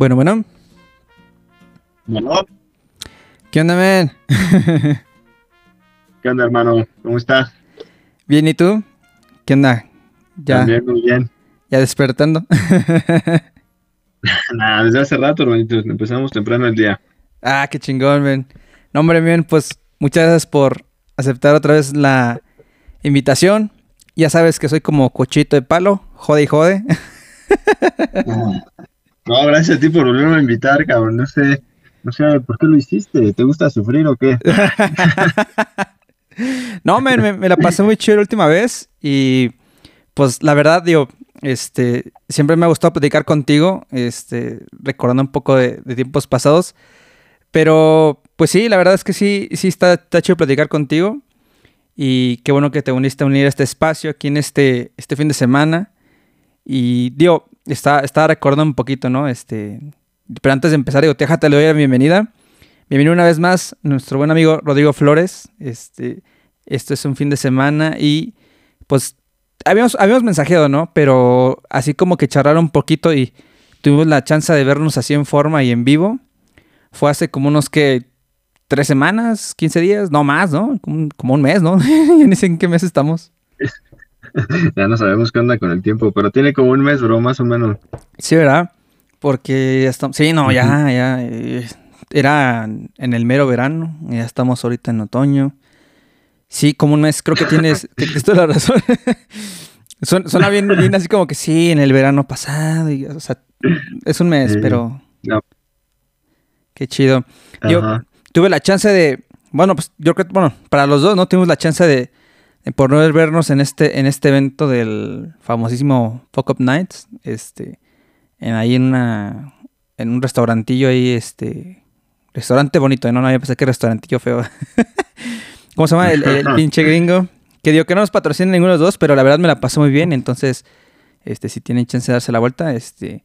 Bueno, bueno. Bueno, ¿Qué onda, men? ¿qué onda, hermano? ¿Cómo estás? Bien, ¿y tú? ¿Qué onda? Ya, También muy bien. ya despertando. Nada, desde hace rato, hermanitos. Empezamos temprano el día. ah, qué chingón, men. No, hombre, bien, pues muchas gracias por aceptar otra vez la invitación. Ya sabes que soy como cochito de palo, jode y jode. No, gracias a ti por volverme a invitar, cabrón. No sé, no sé por qué lo hiciste. ¿Te gusta sufrir o qué? No, men, me, me la pasé muy chido la última vez y pues la verdad, digo, este, siempre me ha gustado platicar contigo, este, recordando un poco de, de tiempos pasados, pero pues sí, la verdad es que sí, sí está, está chido platicar contigo y qué bueno que te uniste a unir a este espacio aquí en este, este fin de semana y digo, está, estaba recordando un poquito, ¿no? Este, pero antes de empezar, digo, déjate, le doy la bienvenida. Bienvenido una vez más, nuestro buen amigo Rodrigo Flores. Este, esto es un fin de semana y pues habíamos, habíamos mensajeado, ¿no? Pero así como que charlar un poquito y tuvimos la chance de vernos así en forma y en vivo. Fue hace como unos que tres semanas, 15 días, no más, ¿no? Como, como un mes, ¿no? ya ni sé en qué mes estamos. Ya no sabemos qué onda con el tiempo, pero tiene como un mes, bro, más o menos. Sí, ¿verdad? Porque ya estamos... Sí, no, ya, ya. eh, era en el mero verano. Ya estamos ahorita en otoño. Sí, como un mes. Creo que tienes, tienes toda la razón. Suena, suena bien, bien así como que sí, en el verano pasado. y, o sea, es un mes, Sí. pero... No. Qué chido. Yo Ajá. tuve la chance de... Bueno, pues yo creo que, bueno, para los dos, ¿no? Tuvimos la chance de, de poder vernos en este, en este evento del famosísimo Fuck Up Nights. Este, en, ahí en una, en un restaurantillo ahí, este, restaurante bonito, ¿no? No, yo pensé que restaurantillo feo. ¿Cómo se llama? El, el pinche gringo. Que digo que no nos patrocina ninguno de los dos, pero la verdad me la pasé muy bien. Entonces, este, si tienen chance de darse la vuelta, este...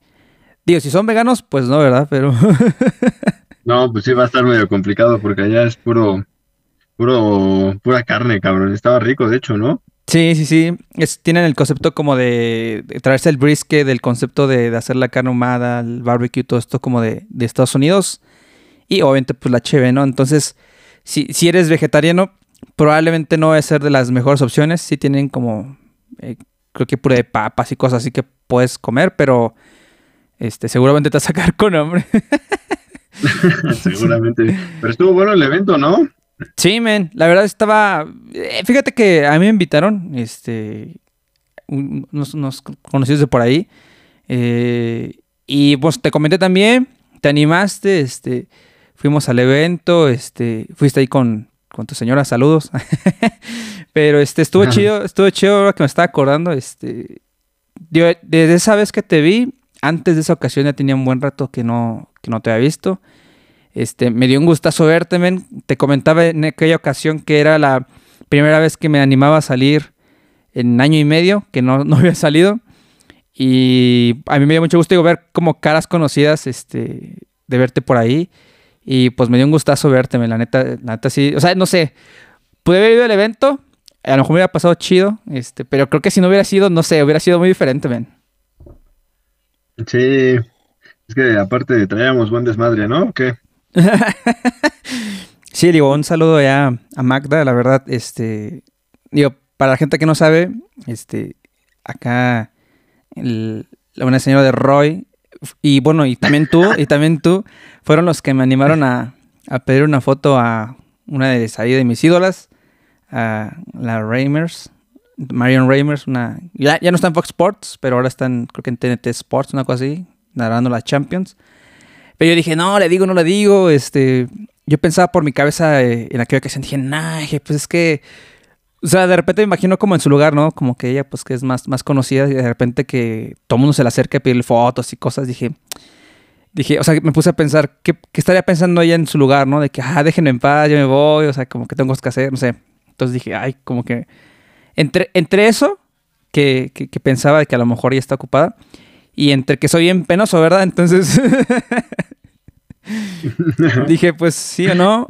Digo, si son veganos, pues no, ¿verdad? Pero... No, pues sí va a estar medio complicado porque allá es puro, puro, pura carne, cabrón. Estaba rico, de hecho, ¿no? Sí, sí, sí. Es, tienen el concepto como de, de traerse el brisket, del concepto de, de hacer la carne ahumada, el barbecue, todo esto como de, de Estados Unidos. Y obviamente pues la cheve, ¿no? Entonces, si, si eres vegetariano, probablemente no va a ser de las mejores opciones. Sí tienen como, eh, creo que puré de papas y cosas así que puedes comer, pero este, seguramente te vas a sacar con hambre. Seguramente. Pero estuvo bueno el evento, ¿no? Sí, men, la verdad estaba. eh, fíjate que a mí me invitaron, este, un- unos, unos conocidos de por ahí. eh, y pues te comenté también, te animaste, este, fuimos al evento, este, fuiste ahí con, con tu señora, saludos. Pero este, estuvo Ajá. chido, estuvo chido ahora que me estaba acordando, este, yo, desde esa vez que te vi, antes de esa ocasión ya tenía un buen rato que no, que no te había visto. Este, me dio un gustazo verte, men. Te comentaba en aquella ocasión que era la primera vez que me animaba a salir en año y medio, que no, no había salido. Y a mí me dio mucho gusto digo, ver como caras conocidas, este, de verte por ahí. Y pues me dio un gustazo verte, men. La neta, la neta sí. O sea, no sé. Pude haber ido al evento. A lo mejor me hubiera pasado chido. Este, pero creo que si no hubiera sido, no sé, hubiera sido muy diferente, men. Sí. Es que aparte traíamos buen desmadre, ¿no? ¿O ¿Qué? Sí, digo, un saludo ya a Magda, la verdad, este, digo, para la gente que no sabe, este, acá, el- una señora de Roy, y bueno, y también tú, y también tú, fueron los que me animaron a, a pedir una foto a una de, de mis ídolas, a la Reimers, Marion Reimers, una, ya, ya no está en Fox Sports, pero ahora está en, creo que en TNT Sports, una cosa así, narrando la Champions. Pero yo dije, no, le digo, no le digo, este, yo pensaba por mi cabeza eh, en aquella ocasión, dije, nah, pues es que, o sea, de repente me imagino como en su lugar, ¿no? Como que ella, pues que es más, más conocida y de repente que todo mundo se le acerca a pedirle fotos y cosas, dije, dije, o sea, me puse a pensar, ¿qué, estaría pensando ella en su lugar, ¿no? De que, ah, déjenme en paz, yo me voy, o sea, como que tengo que hacer, no sé. Entonces dije, ay, como que, entre, entre eso, que, que, que pensaba de que a lo mejor ella está ocupada, y entre que soy bien penoso, ¿verdad? Entonces... Dije, pues sí o no.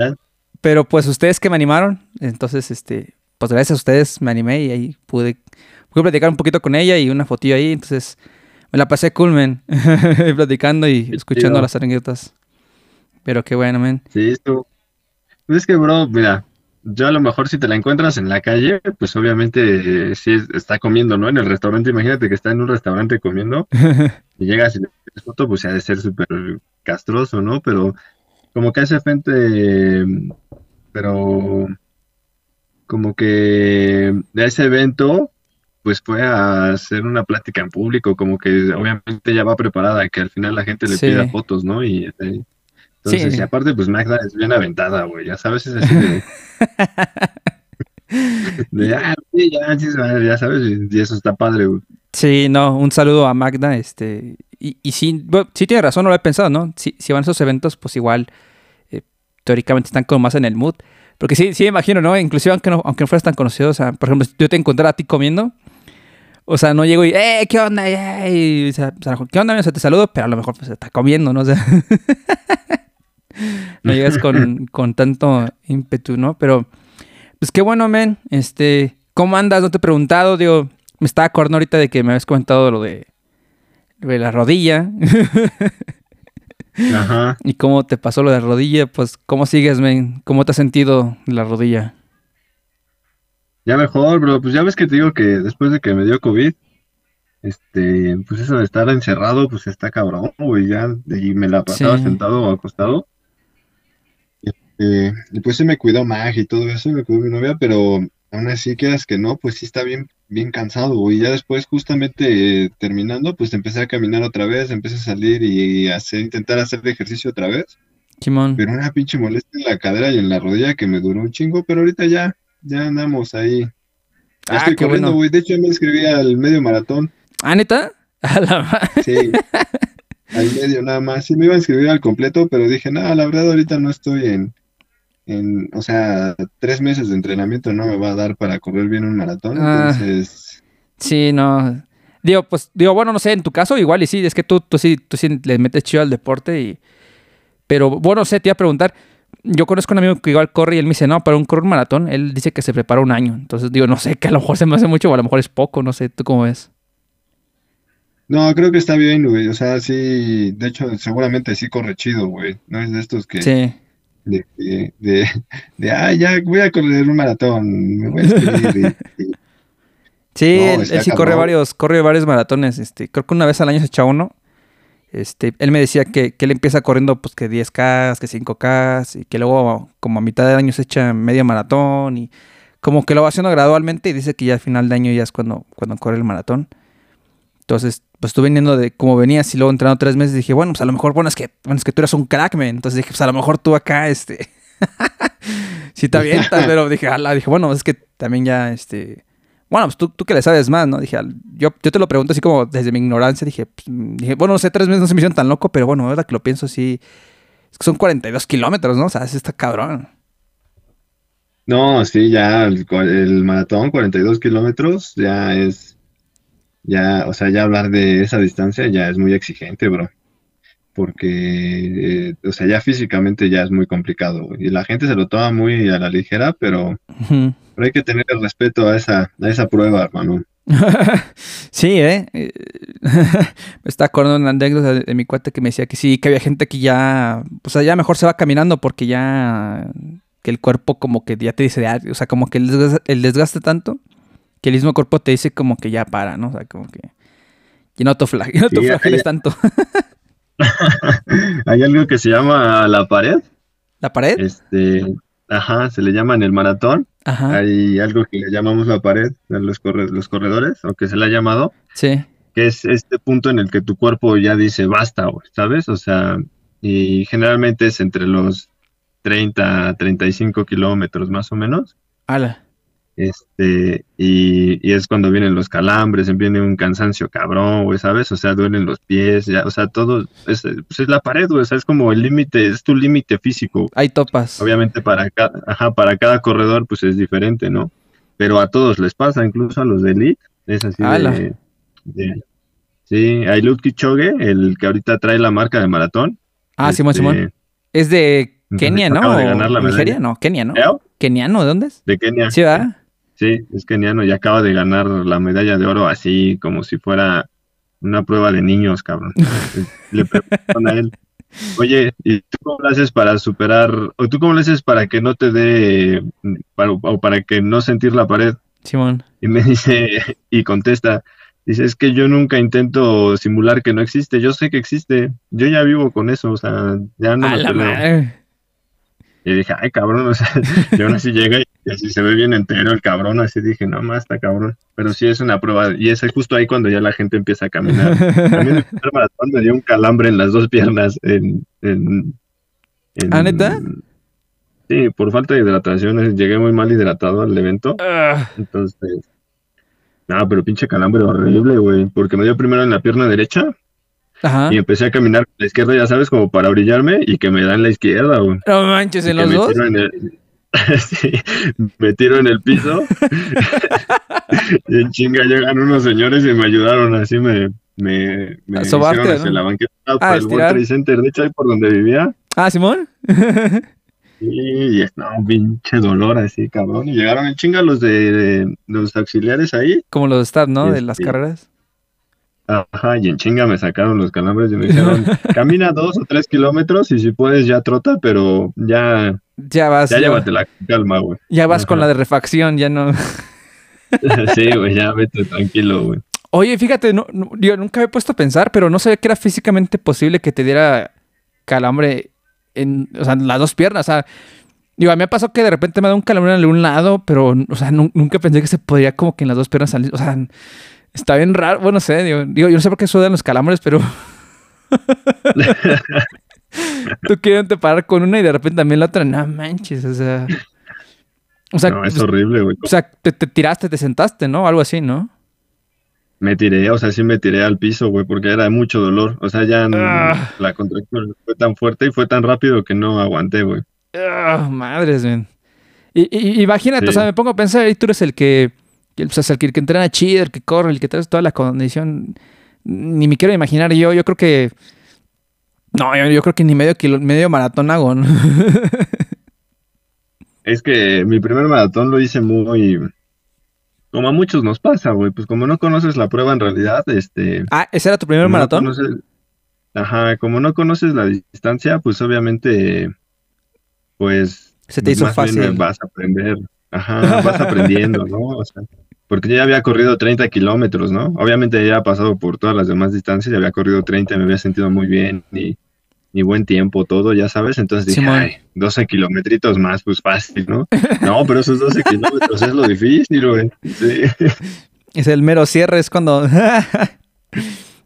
Pero pues ustedes que me animaron, entonces, este, pues gracias a ustedes me animé y ahí pude, pude platicar un poquito con ella y una fotillo ahí, entonces me la pasé cool, man, platicando y escuchando las anécdotas. Pero qué bueno, man. Sí, esto. Pues es que, bro, mira, yo a lo mejor si te la encuentras en la calle, pues obviamente eh, sí está comiendo, ¿no? En el restaurante, imagínate que está en un restaurante comiendo y llegas y le pides foto, pues ha de ser súper castroso, ¿no? Pero como que hace frente, pero como que de ese evento, pues fue a hacer una plática en público, como que obviamente ya va preparada, que al final la gente le pida fotos, ¿no? Y, entonces, y aparte, pues Magda es bien aventada, güey, ya sabes, es así de... de ah, ya, ya, sabes, y eso está padre, güey. Sí, no, un saludo a Magda, este, y, y sí, sí tiene razón, no lo he pensado, ¿no? Si, si van a esos eventos, pues igual, eh, teóricamente están como más en el mood, porque sí, sí me imagino, ¿no? Inclusive aunque no, aunque no fueras tan conocido, o sea, por ejemplo, si yo te encontrara a ti comiendo, o sea, no llego y, ¡eh, qué onda! o sea, ¿qué onda? O sea, te saludo, pero a lo mejor pues está comiendo, ¿no? O sea, no llegas con, con tanto ímpetu, ¿no? Pero, pues qué bueno, men. Este, ¿cómo andas? No te he preguntado, digo, me estaba acordando ahorita de que me habías comentado lo de, de la rodilla. Ajá. ¿Y cómo te pasó lo de la rodilla? Pues, ¿cómo sigues, men? ¿Cómo te has sentido la rodilla? Ya mejor, bro. Pues ya ves que te digo que después de que me dio COVID, este, pues eso de estar encerrado, pues está cabrón, güey. Ya, y me la pasaba sentado o acostado. Eh, y pues se me cuidó Mag y todo eso, me cuidó mi novia, pero aún así quedas que no, pues sí está bien, bien cansado, y ya después justamente eh, terminando, pues empecé a caminar otra vez, empecé a salir y hacer, intentar hacer ejercicio otra vez. Pero una pinche molestia en la cadera y en la rodilla que me duró un chingo, pero ahorita ya, ya andamos ahí. Ya ah, estoy corriendo, güey. De hecho, me inscribí al medio maratón. ¿Ah, neta? A la Sí. al medio nada más. Sí, me iba a inscribir al completo, pero dije, no, la verdad ahorita no estoy en, en, o sea, tres meses de entrenamiento no me va a dar para correr bien un maratón, ah, entonces... Sí, no. Digo, pues, digo, bueno, no sé, en tu caso igual y sí, es que tú, tú sí, tú sí le metes chido al deporte y... Pero, bueno, no sé, te iba a preguntar, yo conozco a un amigo que igual corre y él me dice, no, para un correr un maratón, él dice que se prepara un año. Entonces digo, no sé, que a lo mejor se me hace mucho o a lo mejor es poco, no sé, ¿tú cómo ves? No, creo que está bien, güey. O sea, sí, de hecho, seguramente sí corre chido, güey. No es de estos que... Sí de, de, de, ah, ya voy a correr un maratón, me voy a escribir. sí, él, sí corre varios, corre varios maratones, este, creo que una vez al año se echa uno. Este, él me decía que, que él empieza corriendo pues que 10K, que 5K, y que luego como a mitad de año se echa medio maratón y como que lo va haciendo gradualmente y dice que ya al final de año ya es cuando, cuando corre el maratón. Entonces, pues estuve viniendo de cómo venías y luego entrenando tres meses dije, bueno, pues a lo mejor, bueno, es que, bueno, es que tú eres un crack, man. Entonces dije, pues a lo mejor tú acá, este, sí te avientas, pero dije, ala, dije, bueno, es que también ya, este, bueno, pues tú, tú que le sabes más, ¿no? Dije, yo, yo te lo pregunto así como desde mi ignorancia, dije, pues, dije, bueno, no sé, tres meses no se me hicieron tan loco, pero bueno, verdad que lo pienso así, es que son 42 kilómetros, ¿no? O sea, es está cabrón. No, sí, ya el, el maratón, 42 kilómetros, ya es ya, o sea, ya hablar de esa distancia ya es muy exigente, bro. Porque, eh, o sea, ya físicamente ya es muy complicado. Y la gente se lo toma muy a la ligera, pero, hay que tener el respeto a esa, a esa prueba, hermano. sí, ¿eh? me está acordando una anécdota de, mi cuate que me decía que sí, que había gente que ya, o sea, ya mejor se va caminando porque ya, que el cuerpo como que ya te dice, o sea, como que el desgaste, el desgaste tanto que el mismo cuerpo te dice como que ya para, ¿no? O sea, como que ya no te, flageles tanto. hay algo que se llama la pared. ¿La pared? Este, ajá, se le llama en el maratón. Ajá. Hay algo que le llamamos la pared los, corre- los corredores, o que se le ha llamado, Sí. que es este punto en el que tu cuerpo ya dice basta, güey, ¿sabes? O sea, y generalmente es entre los 30 a 35 kilómetros más o menos. Ala. Este, y, y es cuando vienen los calambres, viene un cansancio cabrón, güey, ¿sabes? O sea, duelen los pies, ya, o sea, todo, es, pues es la pared, güey, o sea, es como el límite, es tu límite físico. Hay topas. Obviamente para cada, ajá, para cada corredor, pues es diferente, ¿no? Pero a todos les pasa, incluso a los de Elite, es así de, de- sí, a Eliud Kipchoge, el que ahorita trae la marca de maratón. Ah, Simón, este, Simón. Es de Kenia, ¿no? de ¿O ganar la Nigeria? No, Kenia, ¿no? ¿Keniano? ¿De dónde es? De Kenia. Sí, ¿verdad? Sí, es keniano y acaba de ganar la medalla de oro así como si fuera una prueba de niños, cabrón. Le preguntaron a él, oye, ¿y tú cómo lo haces para superar, o tú cómo lo haces para que no te dé, para- o para que no sentir la pared? Simón. Y me dice, y contesta, dice, es que yo nunca intento simular que no existe, yo sé que existe, yo ya vivo con eso, o sea, ya no A me la peleo". madre. Y dije, ay, cabrón, o sea, y aún así llega y así se ve bien entero el cabrón, así dije, no más, está cabrón. Pero sí es una prueba, y es justo ahí cuando ya la gente empieza a caminar. A mí en el primer maratón me dio un calambre en las dos piernas, en, en, en- ¿Ah, neta? Sí, por falta de hidratación, llegué muy mal hidratado al evento, Ah, entonces, no, pero pinche calambre horrible, güey, porque me dio primero en la pierna derecha Ajá. y empecé a caminar con la izquierda, ya sabes, como para brillarme y que me da en la izquierda, güey. No manches, ¿en los me dos? tiro en el- Sí, me tiro en el piso y en chinga llegan unos señores y me ayudaron así me me, me A sobarte, hicieron hacia ¿no? la banqueta Ah, para el World. Trade Center de hecho ahí por donde vivía Ah, Simón. y, y no, un pinche dolor así cabrón y llegaron en chinga los de, de- los auxiliares ahí Como los stats, ¿no? De las Este, carreras. Ajá y en chinga me sacaron los calambres y me dijeron camina dos o tres kilómetros y si puedes ya trota pero ya Ya vas. ya Ya, llévatela calma güey ya vas con la de refacción, ya no. Sí, güey, ya vete tranquilo, güey. Oye, fíjate, no, no- yo nunca he puesto a pensar, pero no sabía que era físicamente posible que te diera calambre en, o sea, en las dos piernas. O sea, digo, a mí me pasó que de repente me da un calambre en un lado, pero, o sea, nu- nunca pensé que se podría como que en las dos piernas salir. O sea, está bien raro. Bueno, no sé, digo, digo, yo no sé por qué sudan los calambres, pero. Tú quieres te parar con una y de repente también la otra, no manches, o sea. O sea, No, es pues, horrible, güey. o sea te, te tiraste, te sentaste, ¿no? Algo así, ¿no? Me tiré, o sea, sí me tiré al piso, güey, porque era mucho dolor. O sea, ya Ah. la contracción fue tan fuerte y fue tan rápido que no aguanté, güey. Ah, madres, man. Y, y- imagínate, Sí. o sea, me pongo a pensar, y tú eres el que, el, pues, el que, el que entrena chido, el que corre, el que trae toda la condición. Ni me quiero imaginar yo, yo creo que... No, yo, yo creo que ni medio kilo, medio maratón hago, ¿no? Es que mi primer maratón lo hice muy... Como a muchos nos pasa, güey, pues como no conoces la prueba en realidad, este... ah, ¿ese era tu primer no maratón? conoces- Ajá, como no conoces la distancia, pues obviamente, pues... Se te hizo más bien fácil. vas a aprender, ajá, vas aprendiendo, ¿no? O sea, porque ya había corrido 30 kilómetros, ¿no? Obviamente ya había pasado por todas las demás distancias, ya había corrido 30, me había sentido muy bien y, y buen tiempo, todo, ya sabes. Entonces dije, Simón. ay, 12 kilometritos más, pues fácil, ¿no? No, pero esos 12 kilómetros es lo difícil, güey. Sí. Es el mero cierre, es cuando...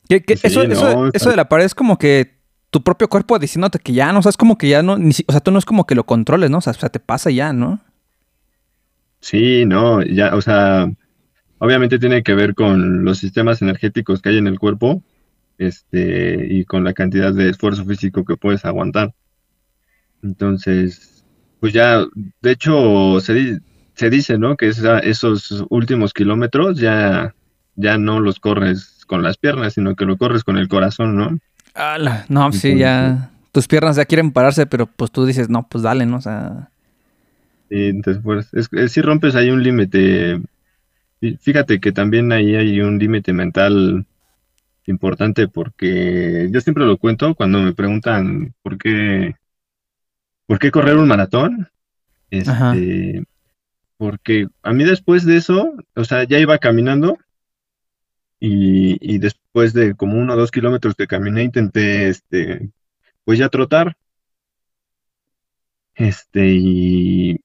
Sí, eso, no, eso, está- eso de la pared es como que tu propio cuerpo diciéndote que ya, ¿no? O sea, es como que ya no... ni o sea, tú no es como que lo controles, ¿no? O sea, te pasa ya, ¿no? Sí, no, ya, o sea, obviamente tiene que ver con los sistemas energéticos que hay en el cuerpo, este, y con la cantidad de esfuerzo físico que puedes aguantar. Entonces, pues ya, de hecho, se, di- se dice, ¿no? Que esa- esos últimos kilómetros ya, ya no los corres con las piernas, sino que lo corres con el corazón, ¿no? Ala, no, sí, Entonces, ya. Tus piernas ya quieren pararse, pero pues tú dices, no, pues dale, ¿no? O sea. Y entonces, pues, es, es si rompes ahí un límite, fí- fíjate que también ahí hay un límite mental importante porque yo siempre lo cuento cuando me preguntan por qué, por qué correr un maratón. Ajá. Este, porque a mí después de eso, o sea, ya iba caminando y, y después de como uno o dos kilómetros que caminé, intenté, este, pues ya trotar. Este, y,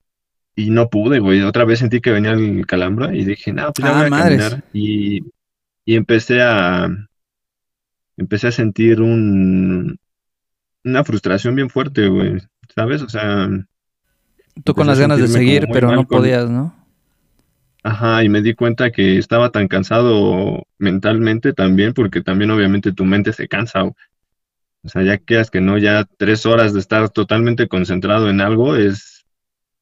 y no pude, güey. Otra vez sentí que venía el calambra y dije, no, pues ya Ah, voy a madres. caminar. Y, y empecé a, empecé a sentir un, una frustración bien fuerte, güey. ¿Sabes? O sea, Tú con las ganas de seguir, pero no con- podías, ¿no? Ajá, y me di cuenta que estaba tan cansado mentalmente también, porque también obviamente tu mente se cansa. güey. O sea, ya quedas que no, ya tres horas de estar totalmente concentrado en algo es,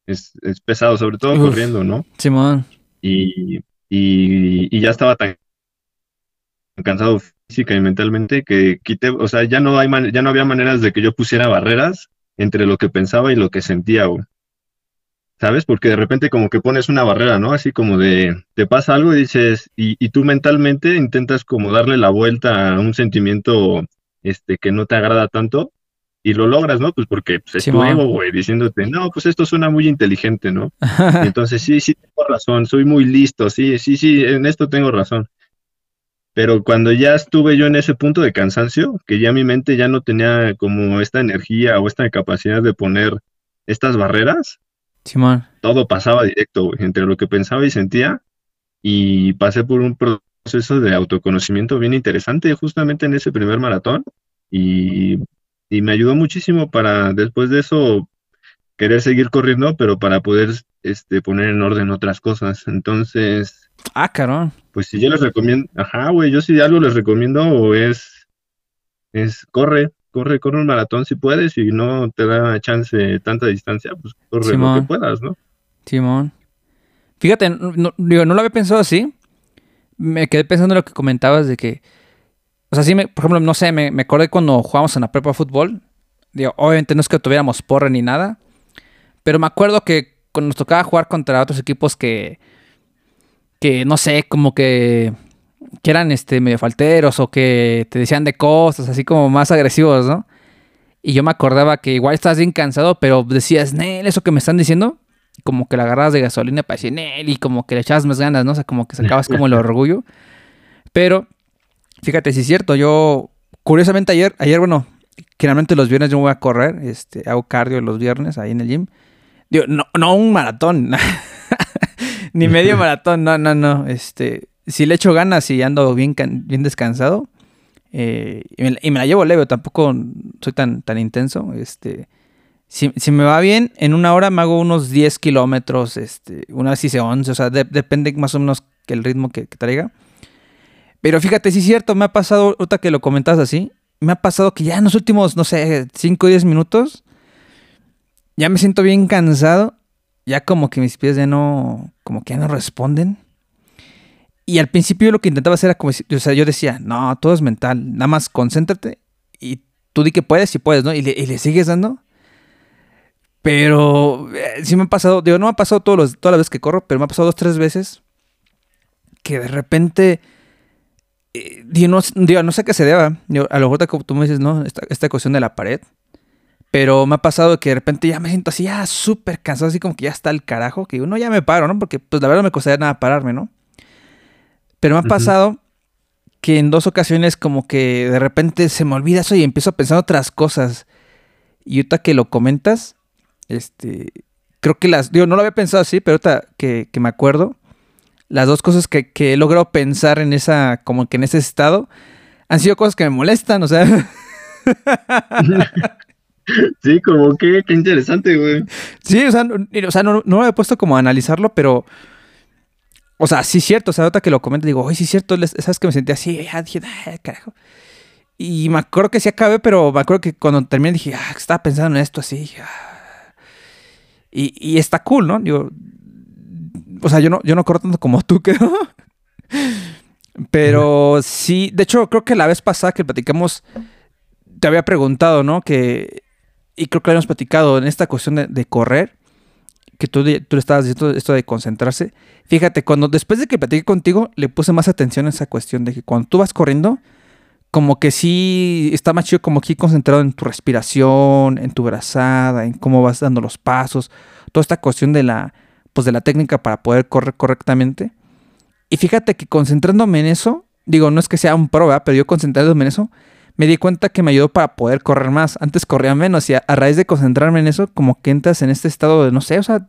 es, es pesado, sobre todo Uf. corriendo, ¿no? Simón. Y, y, y ya estaba tan cansado física y mentalmente que quité, o sea, ya no hay man- ya no había maneras de que yo pusiera barreras entre lo que pensaba y lo que sentía, güey. ¿Sabes? Porque de repente como que pones una barrera, ¿no? Así como de, te pasa algo y dices, y, y tú mentalmente intentas como darle la vuelta a un sentimiento, este, que no te agrada tanto, y lo logras, ¿no? Pues porque pues, es tu ego, güey, diciéndote, no, pues esto suena muy inteligente, ¿no? Y entonces, sí, sí, tengo razón, soy muy listo, sí, sí, sí, en esto tengo razón. Pero cuando ya estuve yo en ese punto de cansancio, que ya mi mente ya no tenía como esta energía o esta capacidad de poner estas barreras, Simón. todo pasaba directo, güey, entre lo que pensaba y sentía, y pasé por un proceso de autoconocimiento bien interesante justamente en ese primer maratón, y, y me ayudó muchísimo para después de eso querer seguir corriendo, pero para poder este, poner en orden otras cosas. Entonces, Ah, carón. pues si yo les recomiendo, ajá, güey, yo si algo les recomiendo es, es corre, corre, corre un maratón si puedes y no te da chance tanta distancia, pues corre lo que puedas, ¿no? Simón. Fíjate, no- digo, no lo había pensado así. Me quedé pensando en lo que comentabas de que. O sea, sí, me, por ejemplo, no sé, me, me acordé cuando jugábamos en la prepa fútbol. Digo, obviamente no es que tuviéramos porra ni nada. Pero me acuerdo que cuando nos tocaba jugar contra otros equipos que. Que no sé, como que. Que eran este, medio falteros o que te decían de cosas, así como más agresivos, ¿no? Y yo me acordaba que igual estabas bien cansado, pero decías, Nel, eso que me están diciendo, como que la agarrabas de gasolina para decir, Nel, y como que le echabas más ganas, ¿no? O sea, como que sacabas como el orgullo. Pero, fíjate, si es cierto, yo, curiosamente ayer, ayer, bueno, generalmente los viernes yo me voy a correr, este, hago cardio los viernes ahí en el gym. Digo, no, no un maratón, ni medio maratón, no, no, no, este, si le echo ganas y ando bien, bien descansado, eh, y, me, y me la llevo leve, tampoco soy tan, tan intenso, este... Si, si me va bien, en una hora me hago unos 10 kilómetros, este, una vez hice 11, o sea, de- depende más o menos que el ritmo que, que traiga. Pero fíjate, sí es cierto, me ha pasado, ahorita que lo comentas así, me ha pasado que ya en los últimos, no sé, 5 o 10 minutos, ya me siento bien cansado, ya como que mis pies ya no, como que ya no responden. Y al principio lo que intentaba hacer era como, o sea, yo decía, no, todo es mental, nada más concéntrate y tú di que puedes si puedes, ¿no? Y le, y le sigues dando. Pero eh, sí me ha pasado, digo, no me ha pasado todos todas las veces que corro, pero me ha pasado dos, tres veces que de repente, eh, digo, no, digo, no sé qué se deba. Digo, a lo mejor tú me dices, ¿no? Esta, esta cuestión de la pared. Pero me ha pasado que de repente ya me siento así, ya súper cansado, así como que ya está el carajo, que digo, no, ya me paro, ¿no? Porque pues la verdad no me costaría nada pararme, ¿no? Pero me ha pasado que en dos ocasiones como que de repente se me olvida eso y empiezo a pensar otras cosas. Y ahorita que lo comentas, este, creo que las, digo, no lo había pensado así, pero ahorita que, que me acuerdo, las dos cosas que, que he logrado pensar en esa, como que en ese estado, han sido cosas que me molestan, o sea, Sí, como que, qué interesante, güey. sí, o sea, no, o sea, no, no lo había puesto como a analizarlo, pero, o sea, sí es cierto, o sea, ahorita que lo comento, digo, oye, sí es cierto, sabes que me sentí así, ya dije, "Ah, carajo. Y me acuerdo que sí acabé, pero me acuerdo que cuando terminé dije, ah, estaba pensando en esto así. "Ah". Y, y está cool, ¿no? Digo, o sea, yo no, yo no corro tanto como tú, creo. Pero sí, de hecho, creo que la vez pasada que platicamos, te había preguntado, ¿no? Que, y creo que habíamos platicado en esta cuestión de, correr, que tú, tú le estabas diciendo esto de concentrarse. Fíjate, cuando después de que platiqué contigo, le puse más atención a esa cuestión de que cuando tú vas corriendo, como que sí está más chido como aquí concentrado en tu respiración, en tu brazada, en cómo vas dando los pasos, toda esta cuestión de la, pues de la técnica para poder correr correctamente. Y fíjate que concentrándome en eso, digo, no es que sea un pro, ¿verdad? pero yo concentrándome en eso, me di cuenta que me ayudó para poder correr más. Antes corría menos y a, raíz de concentrarme en eso, como que entras en este estado de, no sé, o sea,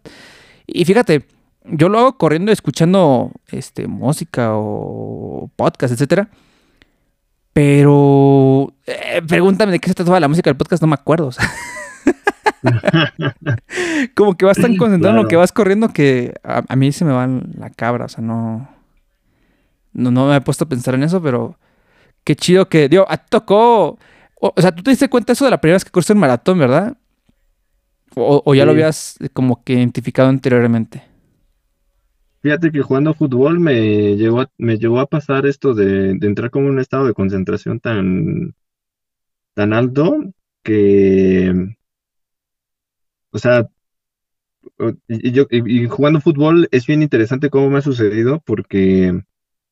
y fíjate, yo lo hago corriendo, escuchando este, música o podcast, etcétera. Pero eh, pregúntame de qué se trata la música del podcast, no me acuerdo. O sea. como que vas tan concentrado en lo que vas corriendo que a, mí se me va la cabra, o sea, no, no, no me he puesto a pensar en eso, pero qué chido que, digo, a ti tocó, o, sea, tú te diste cuenta eso de la primera vez que corriste el maratón, ¿verdad? O, ya lo habías como que identificado anteriormente. Fíjate que jugando fútbol me llegó a, me llegó a pasar esto de, entrar como en un estado de concentración tan, tan alto que, o sea, y, yo, y, jugando fútbol es bien interesante cómo me ha sucedido porque,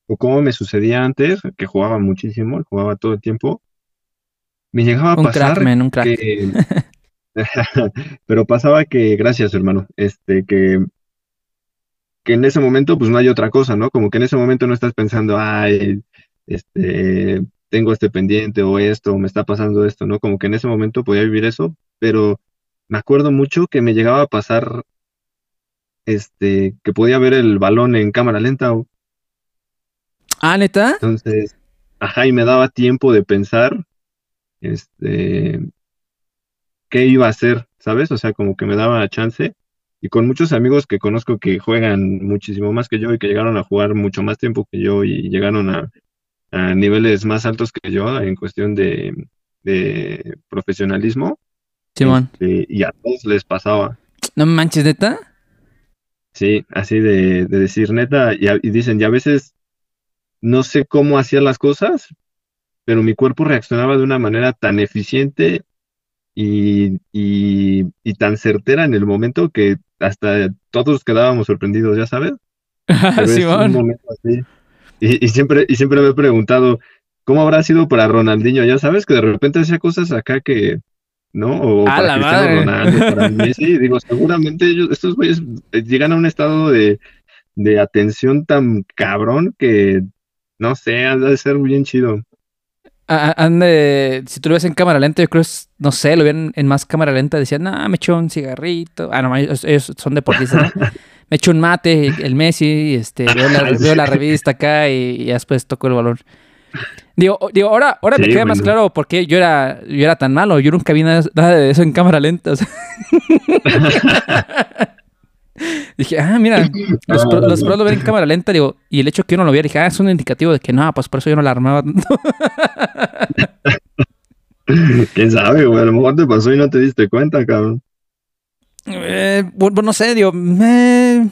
o cómo me sucedía antes, que jugaba muchísimo, jugaba todo el tiempo, me llegaba a pasar un crack. que, pero pasaba que, gracias hermano, este, que que en ese momento pues no hay otra cosa, ¿no? Como que en ese momento no estás pensando, ay, este, tengo este pendiente o esto, o me está pasando esto, ¿no? Como que en ese momento podía vivir eso, pero me acuerdo mucho que me llegaba a pasar, este, que podía ver el balón en cámara lenta. O... Ah, neta. Entonces, ajá, y me daba tiempo de pensar, este, qué iba a hacer, ¿sabes? O sea, como que me daba chance y con muchos amigos que conozco que juegan muchísimo más que yo y que llegaron a jugar mucho más tiempo que yo y llegaron a, niveles más altos que yo en cuestión de, profesionalismo. Simón. Este, y a todos les pasaba. No manches, neta. Sí, así de, decir neta. Y, y, dicen, y a veces no sé cómo hacía las cosas, pero mi cuerpo reaccionaba de una manera tan eficiente y, y, tan certera en el momento que hasta todos quedábamos sorprendidos, ya sabes. Y, siempre, y siempre me he preguntado, ¿cómo habrá sido para Ronaldinho? Ya sabes que de repente hacía cosas acá que, ¿no? O para Cristiano Ronaldo, para Messi, digo, seguramente ellos, estos güeyes eh, llegan a un estado de, de atención tan cabrón que, no sé, ha de ser bien chido. Ande, si tú lo ves en cámara lenta, yo creo, no sé, lo ven en más cámara lenta, decían, ah, me echó un cigarrito. Ah, no, ellos, son deportistas, ¿no? me echó un mate, el Messi, este, veo la, revista acá y, después toco el balón. Digo, digo ahora, ahora me queda más claro por qué yo era, yo era tan malo. Yo nunca vi nada, de eso en cámara lenta. Dije, ah, mira, los, pros lo ven en cámara lenta, digo, y el hecho que yo no lo viera, dije, ah, es un indicativo de que no, pues por eso yo no la armaba ¿Quién sabe, güey? A lo mejor te pasó y no te diste cuenta, cabrón. Eh, bueno, no sé, digo, me...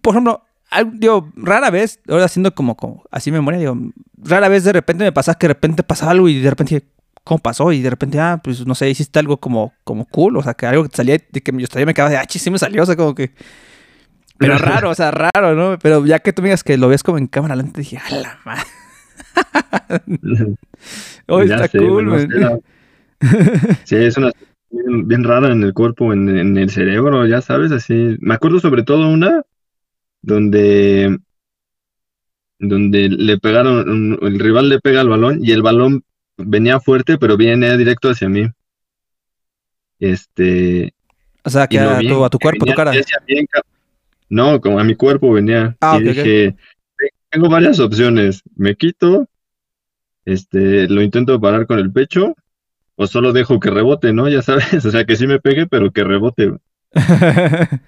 por ejemplo, digo, rara vez, ahora haciendo como, como así memoria, digo, rara vez de repente me pasaba que de repente pasaba algo y de repente ¿cómo pasó? Y de repente, ah, pues no sé, hiciste algo como, como cool, o sea, que algo que te salía, de que yo me quedaba de, ah, sí me salió, o sea, como que... Pero raro, o sea, raro, ¿no? Pero ya que tú me digas que lo ves como en cámara lenta, dije, a la madre. Hoy está cool, man. sí, es una bien, rara en el cuerpo, en, en, el cerebro, ya sabes, así. Me acuerdo sobre todo una donde donde le pegaron, el rival le pega el balón y el balón venía fuerte, pero viene directo hacia mí. Este. O sea, que a tu, a tu, cuerpo, tu cara. no, como a mi cuerpo venía. Ah, y dije, tengo varias opciones. Me quito, este, lo intento parar con el pecho, o solo dejo que rebote, ¿no? Ya sabes, o sea, que sí me pegue, pero que rebote.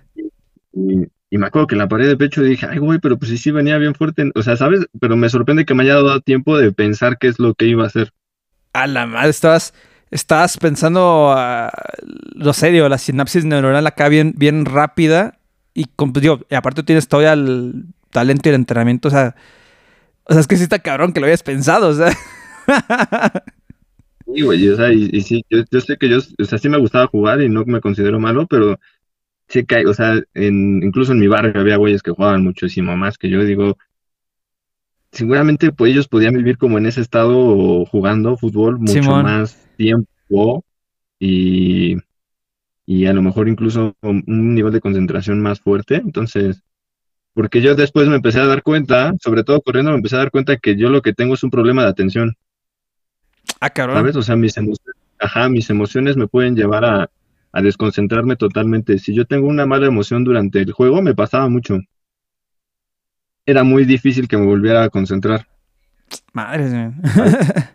y, y, me acuerdo que la pared de pecho dije, ay, güey, pero pues sí, sí venía bien fuerte. O sea, ¿sabes? Pero me sorprende que me haya dado tiempo de pensar qué es lo que iba a hacer a la madre, estabas, estabas pensando, lo sé, digo, la sinapsis neuronal acá bien, bien rápida y, digo, y aparte tienes todavía el talento y el entrenamiento, o sea, o sea, es que sí está cabrón que lo hayas pensado, o sea. Sí, güey, o sea, y, sí, yo, sé que yo, o sea, sí me gustaba jugar y no me considero malo, pero sí que, o sea, en, incluso en mi barrio había güeyes que jugaban muchísimo más que yo, digo, seguramente pues ellos podían vivir como en ese estado jugando fútbol mucho más tiempo y, y a lo mejor incluso un nivel de concentración más fuerte. Entonces, porque yo después me empecé a dar cuenta, sobre todo corriendo, me empecé a dar cuenta que yo lo que tengo es un problema de atención. Ah, cabrón. ¿Sabes? O sea, mis emociones, ajá, mis emociones me pueden llevar a, a desconcentrarme totalmente. Si yo tengo una mala emoción durante el juego, me pasaba mucho. Era muy difícil que me volviera a concentrar. Madre mía.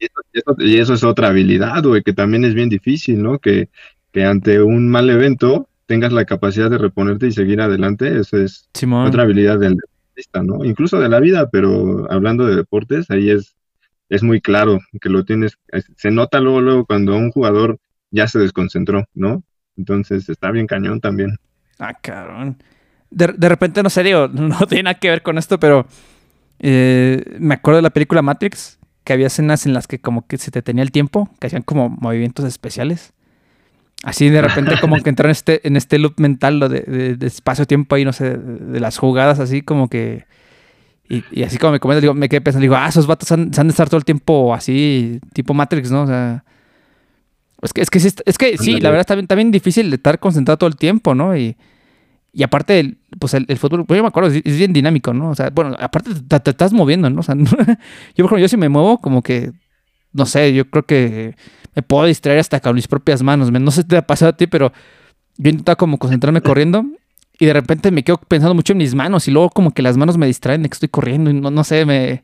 Y eso, y eso- y eso es otra habilidad, güey, que también es bien difícil, ¿no? Que, que ante un mal evento tengas la capacidad de reponerte y seguir adelante. Eso es Simón. otra habilidad del deportista, ¿no? Incluso de la vida, pero hablando de deportes, ahí es, es muy claro que lo tienes, es- se nota luego, luego cuando un jugador ya se desconcentró, ¿no? Entonces está bien cañón también. Ah, cabrón. De, de repente, no sé, digo, no tiene nada que ver con esto, pero eh, me acuerdo de la película Matrix, que había escenas en las que como que se te tenía el tiempo, que hacían como movimientos especiales. Así de repente como que entraron en este, en este loop mental lo de, de- de espacio-tiempo ahí, no sé, de, las jugadas así como que... Y, y así como me comentas, digo, me quedé pensando, digo, ah, esos vatos se han de estar todo el tiempo así, tipo Matrix, ¿no? O sea... Es que, es que sí, es que sí, la verdad está bien, está bien difícil de estar concentrado todo el tiempo, ¿no? Y, y aparte, el, pues el, el fútbol, pues yo me acuerdo, es, es bien dinámico, ¿no? O sea, bueno, aparte te, te estás moviendo, ¿no? O sea, no- yo, por ejemplo, yo si me muevo, como que, no sé, yo creo que me puedo distraer hasta con mis propias manos. No sé si te ha pasado a ti, pero yo intentaba como concentrarme corriendo y de repente me quedo pensando mucho en mis manos y luego como que las manos me distraen de que estoy corriendo y no, no sé, me...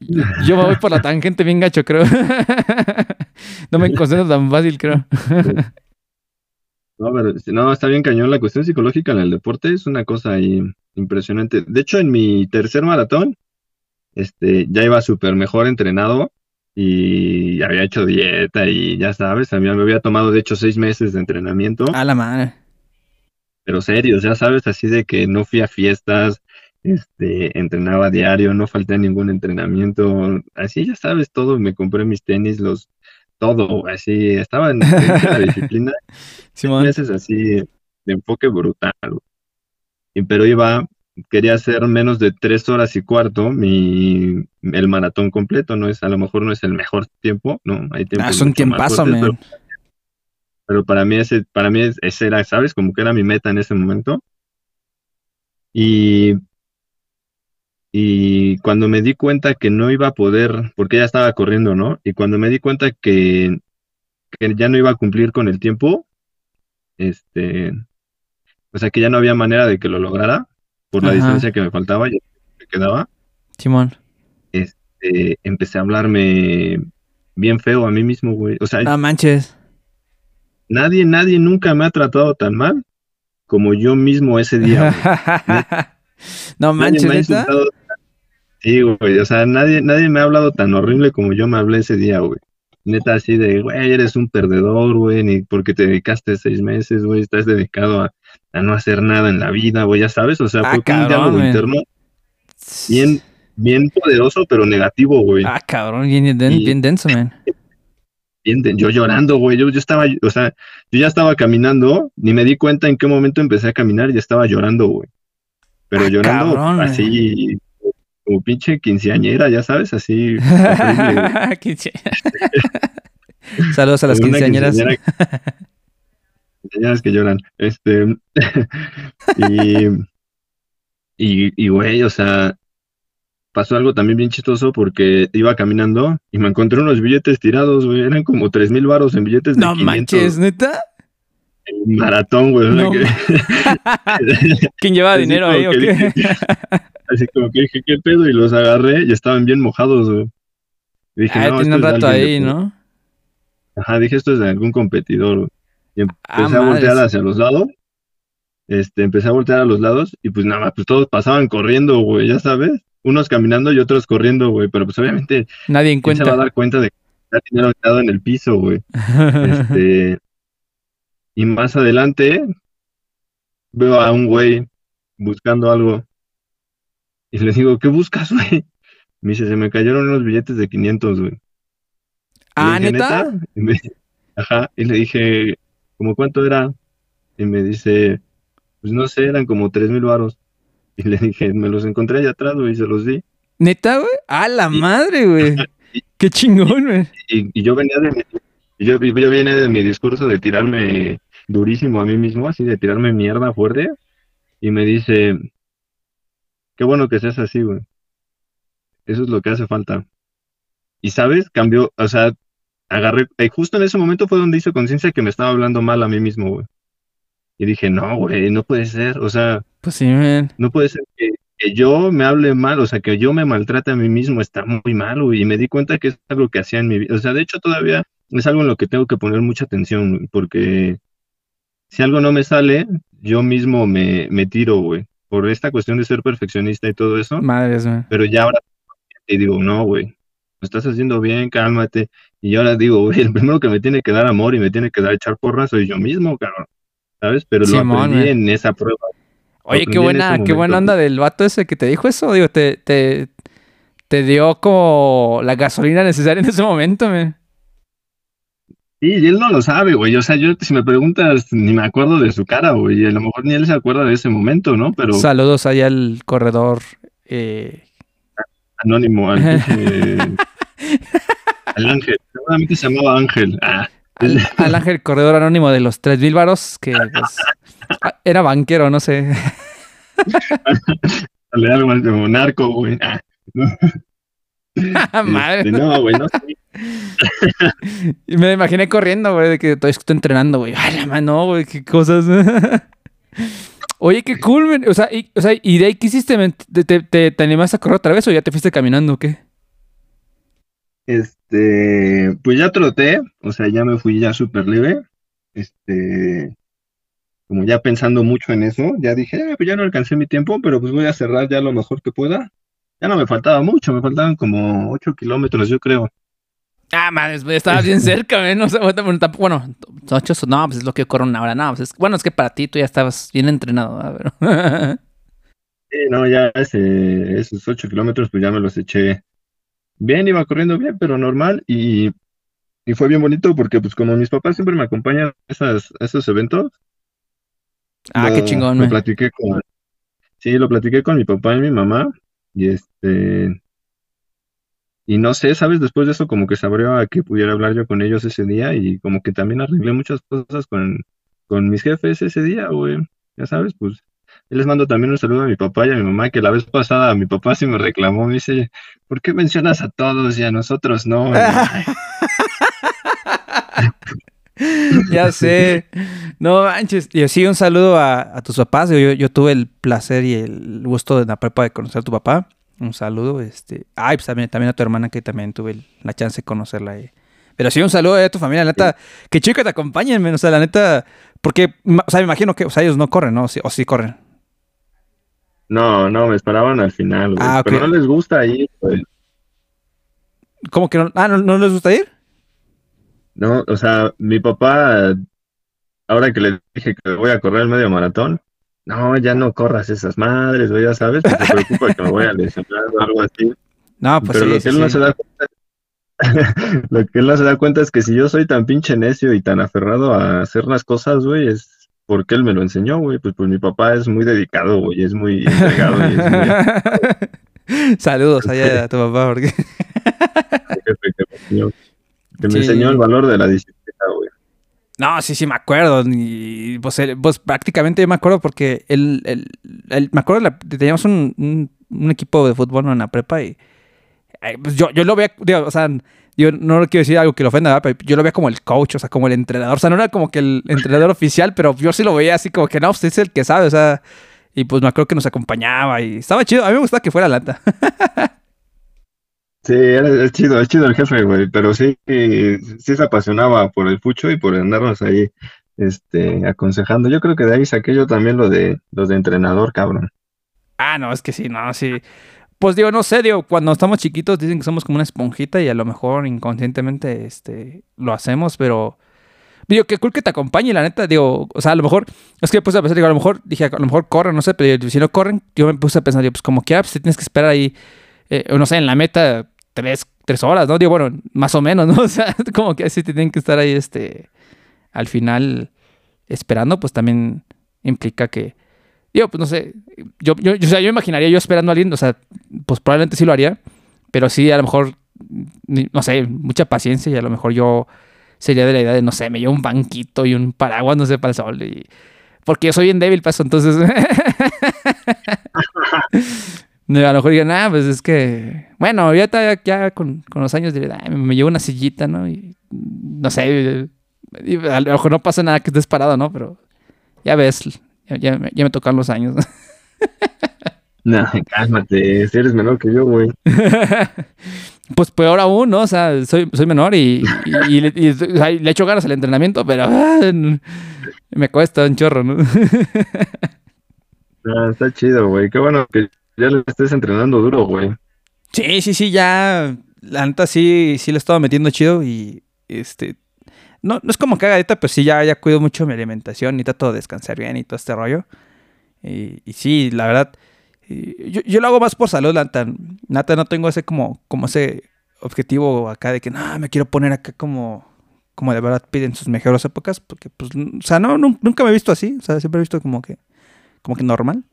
Yo me voy por la tangente bien gacho, creo. no me concentro tan fácil, creo. No, pero no, está bien cañón. La cuestión psicológica en el deporte es una cosa ahí impresionante. De hecho, en mi tercer maratón, este, ya iba súper mejor entrenado y había hecho dieta y ya sabes, también me había tomado de hecho seis meses de entrenamiento, A la madre. pero serios, ya sabes, así de que no fui a fiestas, este, entrenaba diario, no falté a ningún entrenamiento, así ya sabes todo, me compré mis tenis, los, todo, así, estaba en, en la disciplina Simón. meses así de enfoque brutal. Y, pero iba, quería hacer menos de tres horas y cuarto mi, el maratón completo, no es, a lo mejor no es el mejor tiempo, no, hay Ah, un mucho más tiempazo, fuertes, pero, man. pero para mí ese, para mí es- ese era, ¿sabes? Como que era mi meta en ese momento. Y, y cuando me di cuenta que no iba a poder, porque ya estaba corriendo, ¿no? Y cuando me di cuenta que, que ya no iba a cumplir con el tiempo, este, o sea que ya no había manera de que lo lograra por la Ajá. distancia que me faltaba y que quedaba, Simón. este, empecé a hablarme bien feo a mí mismo, güey. O sea, No manches. nadie, nadie nunca me ha tratado tan mal como yo mismo ese día. güey. no manches, me ha neta. insultado. Sí, güey, o sea, nadie, nadie me ha hablado tan horrible como yo me hablé ese día, güey. Neta, así de, güey, eres un perdedor, güey, ni porque te dedicaste seis meses, güey, estás dedicado a, a no hacer nada en la vida, güey, ya sabes, o sea, Ah, fue como un cabrón, diálogo interno bien, bien poderoso, pero negativo, güey. Ah, cabrón, bien, den- Y- bien denso, man. Bien yo llorando, güey, yo, yo estaba, o sea, yo ya estaba caminando, ni me di cuenta en qué momento empecé a caminar y estaba llorando, güey. Pero Ah, llorando cabrón, así, como pinche quinceañera, ya sabes, así. Quince- Saludos a las quinceañeras. quinceañera- quinceañeras que lloran. Este, y, y, y, güey, o sea, pasó algo también bien chistoso porque iba caminando y me encontré unos billetes tirados, güey, eran como tres mil varos en billetes de No 500 manches, neta. maratón, güey. No que- ¿Quién lleva dinero ahí o qué? Así como que dije, ¿qué pedo? Y los agarré y estaban bien mojados, güey. Y Dije, Ah, no, tiene un rato ahí, ¿no? Ajá, dije, esto es de algún competidor, güey. Y empecé Ah, a voltear hacia los lados. Este, empecé a voltear a los lados y pues nada pues todos pasaban corriendo, güey, ya sabes. Unos caminando y otros corriendo, güey. Pero pues obviamente, Nadie en ¿quién se va a cuenta. dar cuenta de que está dinero tirado en el piso, güey? Este, y más adelante veo a un güey buscando algo y le digo, ¿qué buscas, güey? Me dice, se me cayeron unos billetes de 500, güey. Ah, dije, ¿neta? Y me- Ajá, y le dije, ¿cómo cuánto era? Y me dice, pues no sé, eran como tres mil varos. Y le dije, me los encontré allá atrás, güey, y se los di. ¿Neta, güey? ¡Ah, la Y- madre, güey! ¡Qué chingón, güey! Y, y yo venía de mi, yo, yo venía de mi discurso de tirarme durísimo a mí mismo, así de tirarme mierda fuerte. Y me dice, qué bueno que seas así, güey. Eso es lo que hace falta. y sabes, cambió, o sea, agarré, eh, justo en ese momento fue donde hice conciencia que me estaba hablando mal a mí mismo, güey. Y dije, no, güey, no puede ser, o sea, pues sí, man. no puede ser que, que yo me hable mal, o sea, que yo me maltrate a mí mismo, está muy mal, güey. Y me di cuenta que es algo que hacía en mi vida, o sea, de hecho todavía es algo en lo que tengo que poner mucha atención, güey, porque si algo no me sale, yo mismo me, me tiro, güey, por esta cuestión de ser perfeccionista y todo eso. Madres. Pero ya ahora y digo, no, güey, lo estás haciendo bien, cálmate. Y ahora digo, güey, el primero que me tiene que dar amor y me tiene que dar echar porras soy yo mismo, cabrón. ¿Sabes? Pero lo Simón, aprendí güey. en esa prueba. Oye, aprendí qué en buena, qué buena onda del vato ese que te dijo eso. Digo, te, te, te dio como la gasolina necesaria en ese momento, man. Sí, y él no lo sabe, güey. O sea, yo, si me preguntas, ni me acuerdo de su cara, güey. Y a lo mejor ni él se acuerda de ese momento, ¿no? Pero Saludos allá al corredor. eh, anónimo, al, ángel. Seguramente se llamaba Ángel. Ah, al, al ángel corredor anónimo de los tres mil varos, que pues, ah, era banquero, no sé. le algo más como narco, güey. Ah, no, Madre. este, no, güey, no sé. Y me imaginé corriendo, güey, de que todavía estoy entrenando, güey. Ay, la mano, güey, qué cosas. Oye, qué cool, man. O sea, y, o sea, ¿y de ahí qué hiciste? ¿Te, te, te, te animaste a correr otra vez o ya te fuiste caminando o qué? Este, pues ya troté, o sea, ya me fui ya súper libre. Este, como ya pensando mucho en eso, ya dije, "Eh, pues ya no alcancé mi tiempo, pero pues voy a cerrar ya lo mejor que pueda. Ya no me faltaba mucho, me faltaban como 8 kilómetros, yo creo. Ah, madre, estabas bien cerca, man. O sea, bueno, tampoco- bueno, ocho, no, pues es lo que corre una hora. No, pues es, bueno, es que para ti tú ya estabas bien entrenado, ¿verdad? Pero- Sí, no, ya ese, esos 8 kilómetros, pues ya me los eché bien, iba corriendo bien, pero normal, y, y fue bien bonito porque pues como mis papás siempre me acompañan a esas, a esos eventos, ah, lo- qué chingón, man. platiqué con, sí, lo platiqué con mi papá y mi mamá, y este, y no sé, ¿sabes? Después de eso como que se a que pudiera hablar yo con ellos ese día, y como que también arreglé muchas cosas con, con mis jefes ese día, güey, ya sabes, pues. Les mando también un saludo a mi papá y a mi mamá, que la vez pasada mi papá sí me reclamó, me dice, ¿por qué mencionas a todos y a nosotros no? Ya sé. No manches. Y sí, un saludo a, a tus papás. Yo, yo tuve el placer y el gusto de la prepa de conocer a tu papá. Un saludo. Este. Ay, pues también, también a tu hermana que también tuve el- la chance de conocerla. eh. Pero sí, un saludo a tu familia. La neta, que chico que te acompañen, O sea, la neta. Porque, o sea, me imagino que, o sea, ellos no corren, ¿no? Sí- o sí corren. No, no, me esperaban al final, Ah, pero no les gusta ir, güey. ¿Cómo que no? Ah, ¿no, no les gusta ir? No, o sea, mi papá, ahora que le dije que voy a correr el medio maratón, no, ya no corras esas madres, güey, ya sabes, porque se preocupa que me voy a lesionar o algo así. No, pues Pero sí, lo que él no se da cuenta, lo que él no se da cuenta es que si yo soy tan pinche necio y tan aferrado a hacer las cosas, güey, es porque él me lo enseñó, güey. Pues, pues mi papá es muy dedicado, güey, es muy entregado y es muy Saludos allá a tu papá, porque. que me enseñó, Sí. el valor de la disciplina, güey. No, sí, sí, me acuerdo. Y pues, él- pues prácticamente yo me acuerdo porque él, él- él- me acuerdo, la- teníamos un, un- un equipo de fútbol en la prepa y pues yo, yo lo veía, digo, o sea, yo no quiero decir algo que lo ofenda, ¿verdad? pero yo lo veía como el coach, o sea, como el entrenador. O sea, no era como que el entrenador oficial, pero yo sí lo veía así como que no, usted es el que sabe, o sea, y pues me acuerdo que nos acompañaba y estaba chido. A mí me gustaba que fuera lata. Sí, es chido, es chido el jefe, güey, pero sí, sí se apasionaba por el fucho y por andarnos ahí, este, aconsejando. Yo creo que de ahí saqué yo también lo de, lo de entrenador, cabrón. Ah, no, es que sí, no, sí. Pues digo, no sé, digo, cuando estamos chiquitos dicen que somos como una esponjita y a lo mejor inconscientemente este, lo hacemos, pero digo, qué cool que te acompañe, la neta, digo, o sea, a lo mejor, es que me puse a pensar, digo, a lo mejor, dije, a lo mejor corren, no sé, pero si no corren, yo me puse a pensar, digo, pues como que, ah, pues tienes que esperar ahí, eh, no sé, en la meta tres, tres horas, ¿no? Digo, bueno, más o menos, ¿no? O sea, como que así tienen que estar ahí, este, al final esperando, pues también implica que, Digo, pues no sé. Yo, yo, yo- o sea, yo imaginaría yo esperando a alguien, o sea, pues probablemente sí lo haría, pero sí, a lo mejor, no sé, mucha paciencia y a lo mejor yo sería de la idea de, no sé, me llevo un banquito y un paraguas, no sé, para el sol. Porque yo soy bien débil para eso, entonces. A lo mejor digan, ah, pues es que, bueno, ya, está, ya con, con, los años diré, ah, me llevo una sillita, ¿no? Y no sé, a lo mejor no pasa nada que estés parado, ¿no? Pero ya ves, ya, ya, me tocan los años. no, cálmate, si eres menor que yo, güey. pues peor aún, ¿no? O sea, soy, soy menor y, y, le echo ganas al entrenamiento, pero ah, me cuesta un chorro, ¿no? Ah, está chido, güey. Qué bueno que ya le estés entrenando duro, güey. Sí, sí, sí, ya. La neta sí, sí le estaba metiendo chido y este. No, no es como cagadita, pero sí ya, ya cuido mucho mi alimentación y trato de descansar bien y todo este rollo. Y, y sí, la verdad, yo, yo, lo hago más por salud, la neta. Nata, no tengo ese como, como ese objetivo acá de que no, me quiero poner acá como, como de verdad piden sus mejores épocas, porque pues, o sea, no, nunca me he visto así, o sea, siempre he visto como que, como que normal.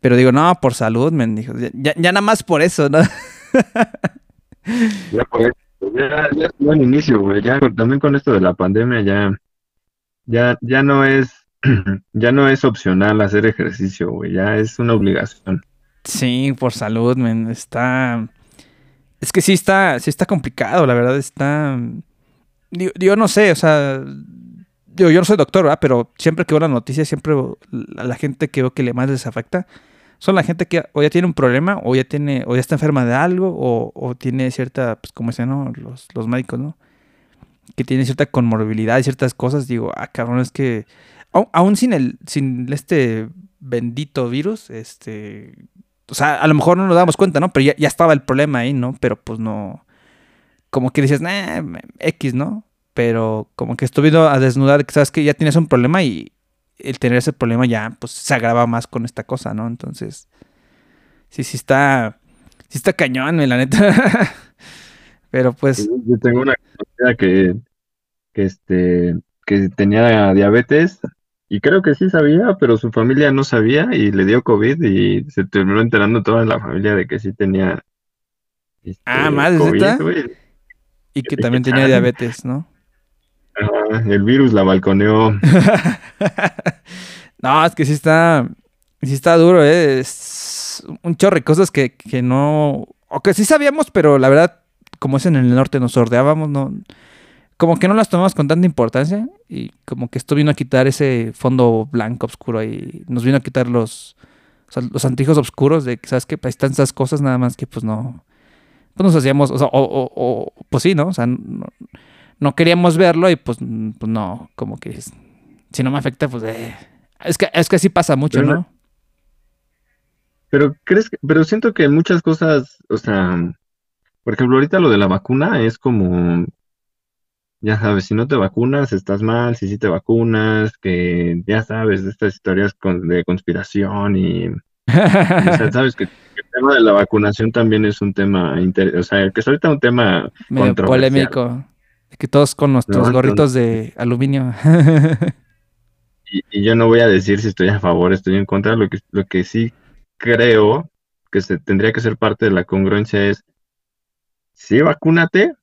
Pero digo, no, por salud, me dijo. Ya, ya, nada más por eso, ¿no? ya por eso. Ya, ya es buen inicio, güey. Ya también con esto de la pandemia ya, ya, ya no es, ya no es opcional hacer ejercicio, güey. Ya es una obligación. Sí, por salud, men. Está. Es que sí está, sí está complicado, la verdad. Está. Digo, yo no sé, o sea, yo no soy doctor, ¿verdad? Pero siempre que veo la noticia, siempre a la gente que veo que le más les afecta, son la gente que o ya tiene un problema, o ya tiene, o ya está enferma de algo, o, tiene cierta, pues como dicen, ¿no? Los, los médicos, ¿no? Que tiene cierta conmorbilidad y ciertas cosas, digo, ah, cabrón, es que aún sin el, sin este bendito virus, este, o sea, a lo mejor no nos damos cuenta, ¿no? Pero ya, ya estaba el problema ahí, ¿no? Pero pues no, como que dices, nah, X, ¿no? pero como que estuve a desnudar sabes que ya tienes un problema y el tener ese problema ya pues se agrava más con esta cosa, ¿no? Entonces, sí, sí está, sí está cañón, la neta. pero pues... Yo tengo una conocida que, que, este, que tenía diabetes y creo que sí sabía, pero su familia no sabía y le dio COVID y se terminó enterando toda la familia de que sí tenía... Este, ah, más, COVID, Y que también tenía diabetes, ¿no? El virus la balconeó. no, es que sí está, sí está duro, ¿eh? Es un chorro de cosas que, que no, o que sí sabíamos, pero la verdad, como es en el norte, nos sordeábamos, no, como que no las tomamos con tanta importancia y como que esto vino a quitar ese fondo blanco oscuro y nos vino a quitar los, los antijos oscuros de que, ¿sabes qué? Ahí están esas cosas nada más que pues no, pues nos hacíamos, o sea, o, o, pues sí, ¿no? O sea, no, no queríamos verlo y pues, pues no, como que si no me afecta, pues eh, es que es que así pasa mucho, ¿no? Pero crees que, pero siento que muchas cosas, o sea, por ejemplo, ahorita lo de la vacuna es como, ya sabes, si no te vacunas estás mal, si sí te vacunas, que ya sabes, estas historias de conspiración y, o sea, sabes que el tema de la vacunación también es un tema, o sea, que es ahorita un tema Medio polémico. Que todos con nuestros gorritos de aluminio. y, yo no voy a decir si estoy a favor, estoy en contra. Lo que, lo que sí creo que se tendría que ser parte de la congruencia es, sí, vacúnate,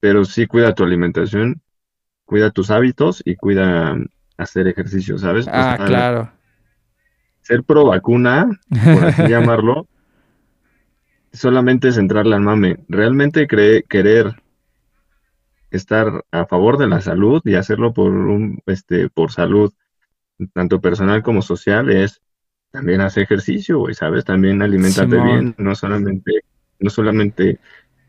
pero sí cuida tu alimentación, cuida tus hábitos y cuida hacer ejercicio, ¿sabes? Ah, claro. Ser pro vacuna, por así llamarlo, solamente es entrarle al mame. Realmente querer estar a favor de la salud y hacerlo por un, este, por salud, tanto personal como social, es también hacer ejercicio, güey, ¿sabes? También alimentarte bien, no solamente, no solamente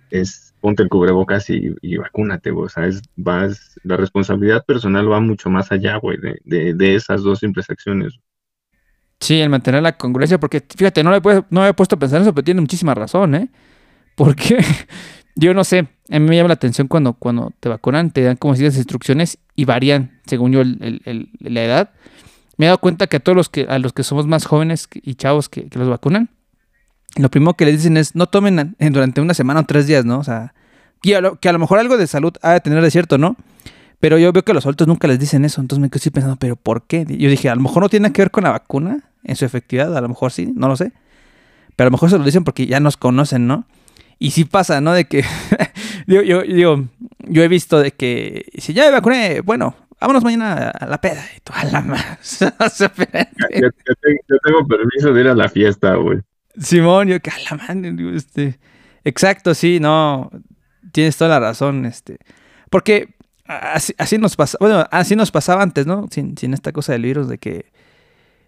es ponte el cubrebocas y, y vacúnate, güey, ¿sabes? Vas, la responsabilidad personal va mucho más allá, güey, de, de, esas dos simples acciones. Sí, el mantener la congruencia, porque fíjate, no, le no había puesto a pensar eso, pero tiene muchísima razón, ¿eh? Porque yo no sé, a mí me llama la atención cuando, cuando te vacunan, te dan como ciertas instrucciones y varían según yo la edad. Me he dado cuenta que a todos los que, a los que somos más jóvenes y chavos que, los vacunan, lo primero que les dicen es no tomen durante una semana o tres días, ¿no? O sea, que a, lo, que a lo mejor algo de salud ha de tener de cierto, ¿no? Pero yo veo que los adultos nunca les dicen eso, entonces me estoy pensando, ¿pero por qué? Yo dije, a lo mejor no tiene que ver con la vacuna en su efectividad, a lo mejor sí, no lo sé. Pero a lo mejor se lo dicen porque ya nos conocen, ¿no? Y sí pasa, ¿no? De que yo, yo, he visto de que si ya me vacuné, bueno, vámonos mañana a la peda y toda la más. yo, tengo permiso de ir a la fiesta, güey. Simón, yo que a la mano, este. Exacto, sí, no. Tienes toda la razón, este. Porque así, así nos pasa, bueno, así nos pasaba antes, ¿no? Sin, sin esta cosa del virus de que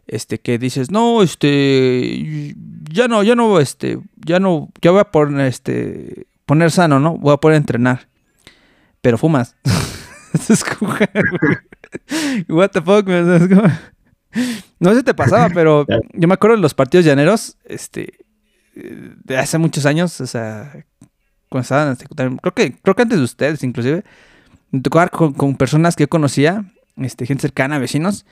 este que dices, "No, este ya no, ya no este, ya no, ya voy a poner este poner sano, ¿no? Voy a poder entrenar." Pero fumas. What the fuck, No sé si te pasaba, pero yo me acuerdo de los partidos llaneros, este, de hace muchos años, o sea, cuando estaban creo que, creo que antes de ustedes, inclusive, me tocó con, personas que conocía, este, gente cercana, vecinos,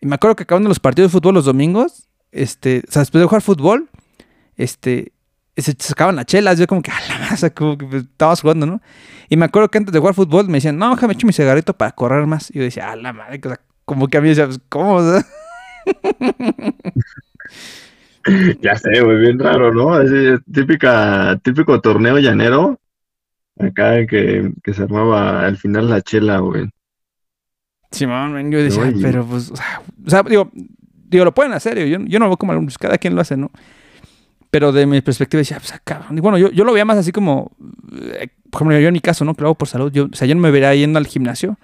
y me acuerdo que acabando los partidos de fútbol los domingos, este, o sea, después de jugar fútbol, este, se sacaban las chelas, yo como que a la masa, como que pues, estabas jugando, ¿no? Y me acuerdo que antes de jugar fútbol me decían, no, déjame echar mi cigarrito para correr más. Y yo decía, a la madre, como que a mí decía, pues, ¿cómo? ya sé, güey, bien raro, ¿no? Es típica, típico torneo llanero, acá que, que se armaba al final la chela, güey. Simón, yo decía, pero pues, o sea, digo, digo, lo pueden hacer, yo, yo no veo como pues, cada quien lo hace, ¿no? Pero de mi perspectiva decía, pues acá, y bueno, yo, yo lo veía más así como, eh, por ejemplo, yo en mi caso, ¿no? Que lo hago por salud, yo, o sea, yo no me vería yendo al gimnasio.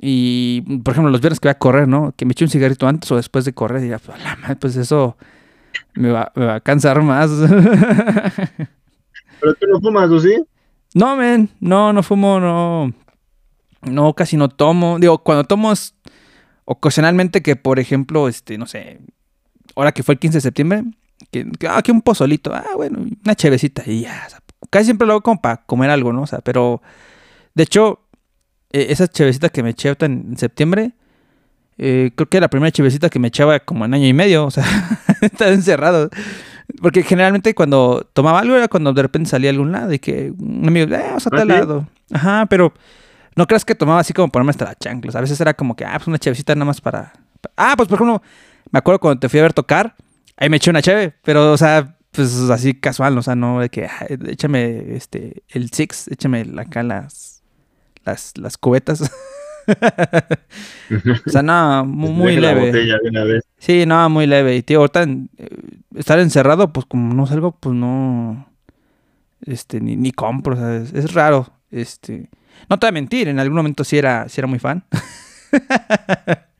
Y, por ejemplo, los viernes que voy a correr, ¿no? Que me eche un cigarrito antes o después de correr, y ya, pues, pues eso me va, me va a cansar más. ¿Pero tú no fumas, o sí? No, men, no, no fumo, no. No, casi no tomo. Digo, cuando tomo es ocasionalmente que, por ejemplo, este, no sé, ahora que fue el 15 de septiembre, que, ah, que un pozolito, ah, bueno, una chevecita y ya. casi siempre lo hago como para comer algo, ¿no? O sea, pero de hecho, e, esa chevecita que me eché en, septiembre, eh, creo que era la primera chevecita que me echaba como en año y medio, o sea, estaba encerrado. Porque generalmente cuando tomaba algo era cuando de repente salía a algún lado y que un amigo, eh, vamos a tal lado. Ajá, pero no creas que tomaba así como ponerme hasta la chanclas. A veces era como que, ah, pues una chevecita nada más para. Ah, pues por ejemplo, me acuerdo cuando te fui a ver tocar, ahí me eché una cheve, pero, o sea, pues así casual, o sea, no de que, échame este, el six, échame acá las, las, las cubetas. o sea, no, muy, leve. Sí, no, muy leve. Y tío, ahorita eh, estar encerrado, pues como no salgo, pues no, este, ni, ni compro, o sea, es, raro, este. No te voy a mentir, en algún momento sí era, sí era muy fan.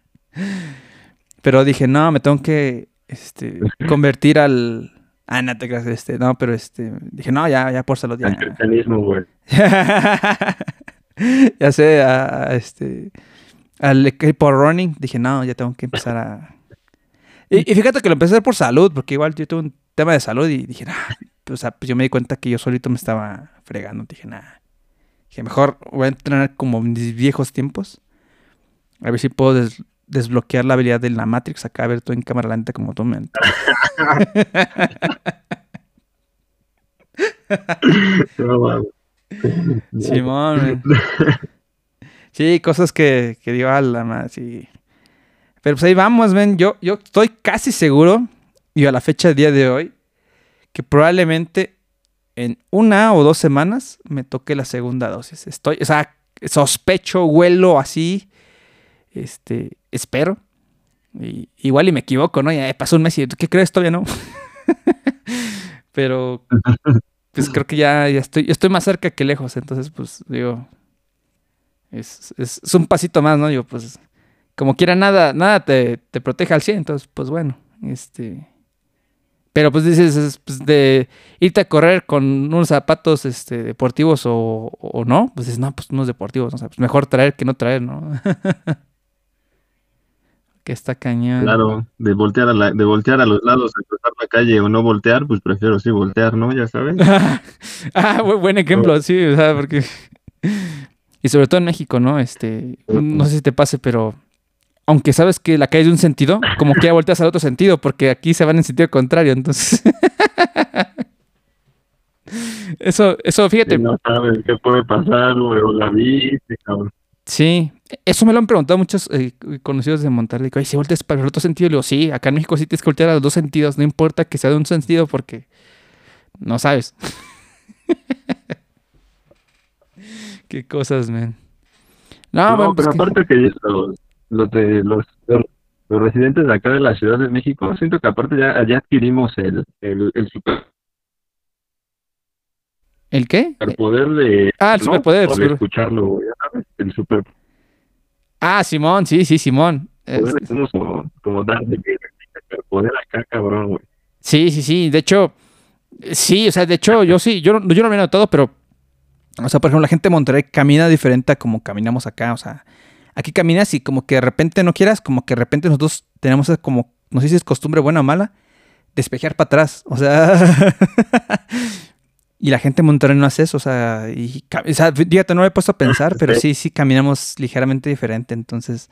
Pero dije, no, me tengo que este, convertir al. Ah, no te creas, este, no, pero este. Dije, no, ya, ya por salud. Ya. El cristianismo, güey. ya sé, a, este. Al equipo running, dije, no, ya tengo que empezar a. Y, fíjate que lo empecé a hacer por salud, porque igual yo tuve un tema de salud y dije, nah, pues, o sea, pues yo me di cuenta que yo solito me estaba fregando. Dije, nada. Dije, mejor voy a entrenar como en mis viejos tiempos. A ver si puedo desbloquear la habilidad de la Matrix acá, a ver tú en cámara lenta como tú me. Simón, Sí, cosas que, que digo, la más, sí. Pero pues ahí vamos, ven. Yo, yo estoy casi seguro, y a la fecha del día de hoy, que probablemente en una o dos semanas me toque la segunda dosis. Estoy, o sea, sospecho, huelo así, este, espero. Y, igual y me equivoco, ¿no? Ya pasó un mes y ¿qué crees? Todavía no. Pero pues creo que ya, ya estoy, estoy más cerca que lejos, entonces pues digo, es, es, un pasito más, ¿no? Digo, pues como quiera nada, nada te, te protege al 100, entonces pues bueno, este... Pero pues dices, pues, de irte a correr con unos zapatos este, deportivos o, o no, pues dices, no, pues unos deportivos, o sea, pues mejor traer que no traer, ¿no? que está cañón. Claro, de voltear a, la, de voltear a los lados, a cruzar la calle o no voltear, pues prefiero sí voltear, ¿no? Ya sabes. ah, buen ejemplo, sí, o sea, porque... y sobre todo en México, ¿no? Este, no sé si te pase, pero aunque sabes que la calle es de un sentido, como que ya volteas al otro sentido, porque aquí se van en sentido contrario, entonces... eso, eso, fíjate. no sabes qué puede pasar, o la viste, cabrón. Sí, eso me lo han preguntado muchos eh, conocidos de Monterrey. Digo, si volteas para el otro sentido, le digo, sí, acá en México sí tienes que voltear a los dos sentidos, no importa que sea de un sentido porque no sabes. Qué cosas, man. No, pero pues aparte que, los, de los, los residentes de acá de la Ciudad de México, siento que aparte ya, ya adquirimos el, el, el super ¿El qué? El poder de... Ah, el superpoder. De escucharlo, ya el super... Ah, Simón, sí, sí, Simón. Es... Como, como darle el poder acá, cabrón, güey. Sí, sí, sí. De hecho, sí, o sea, de hecho, yo sí, yo, yo no lo he notado, pero, o sea, por ejemplo, la gente de Monterrey camina diferente a como caminamos acá, o sea, aquí caminas y como que de repente no quieras, como que de repente nosotros tenemos como, no sé si es costumbre buena o mala, despejar para atrás, o sea, y la gente de Monterrey no hace eso, o sea, y, fíjate, no me he puesto a pensar, pero sí, sí caminamos ligeramente diferente, entonces...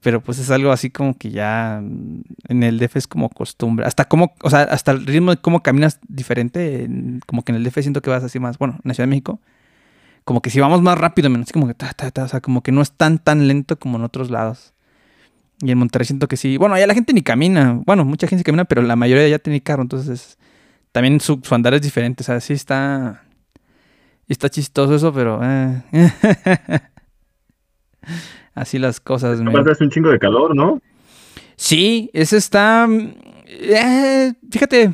Pero pues es algo así como que ya en el DF es como costumbre. Hasta como, o sea, hasta el ritmo de cómo caminas diferente, como que en el DF siento que vas así más, bueno, en la Ciudad de México, como que si vamos más rápido, menos como que ta, ta, ta, o sea, como que no es tan tan lento como en otros lados. Y en Monterrey siento que sí. Bueno, allá la gente ni camina. Bueno, mucha gente camina, pero la mayoría ya tiene carro, entonces también su, andar es diferente. O sea, sí está. Está chistoso eso, pero. Eh. Así las cosas. Me hace un chingo de calor, ¿no? Sí, ese está. Eh, fíjate,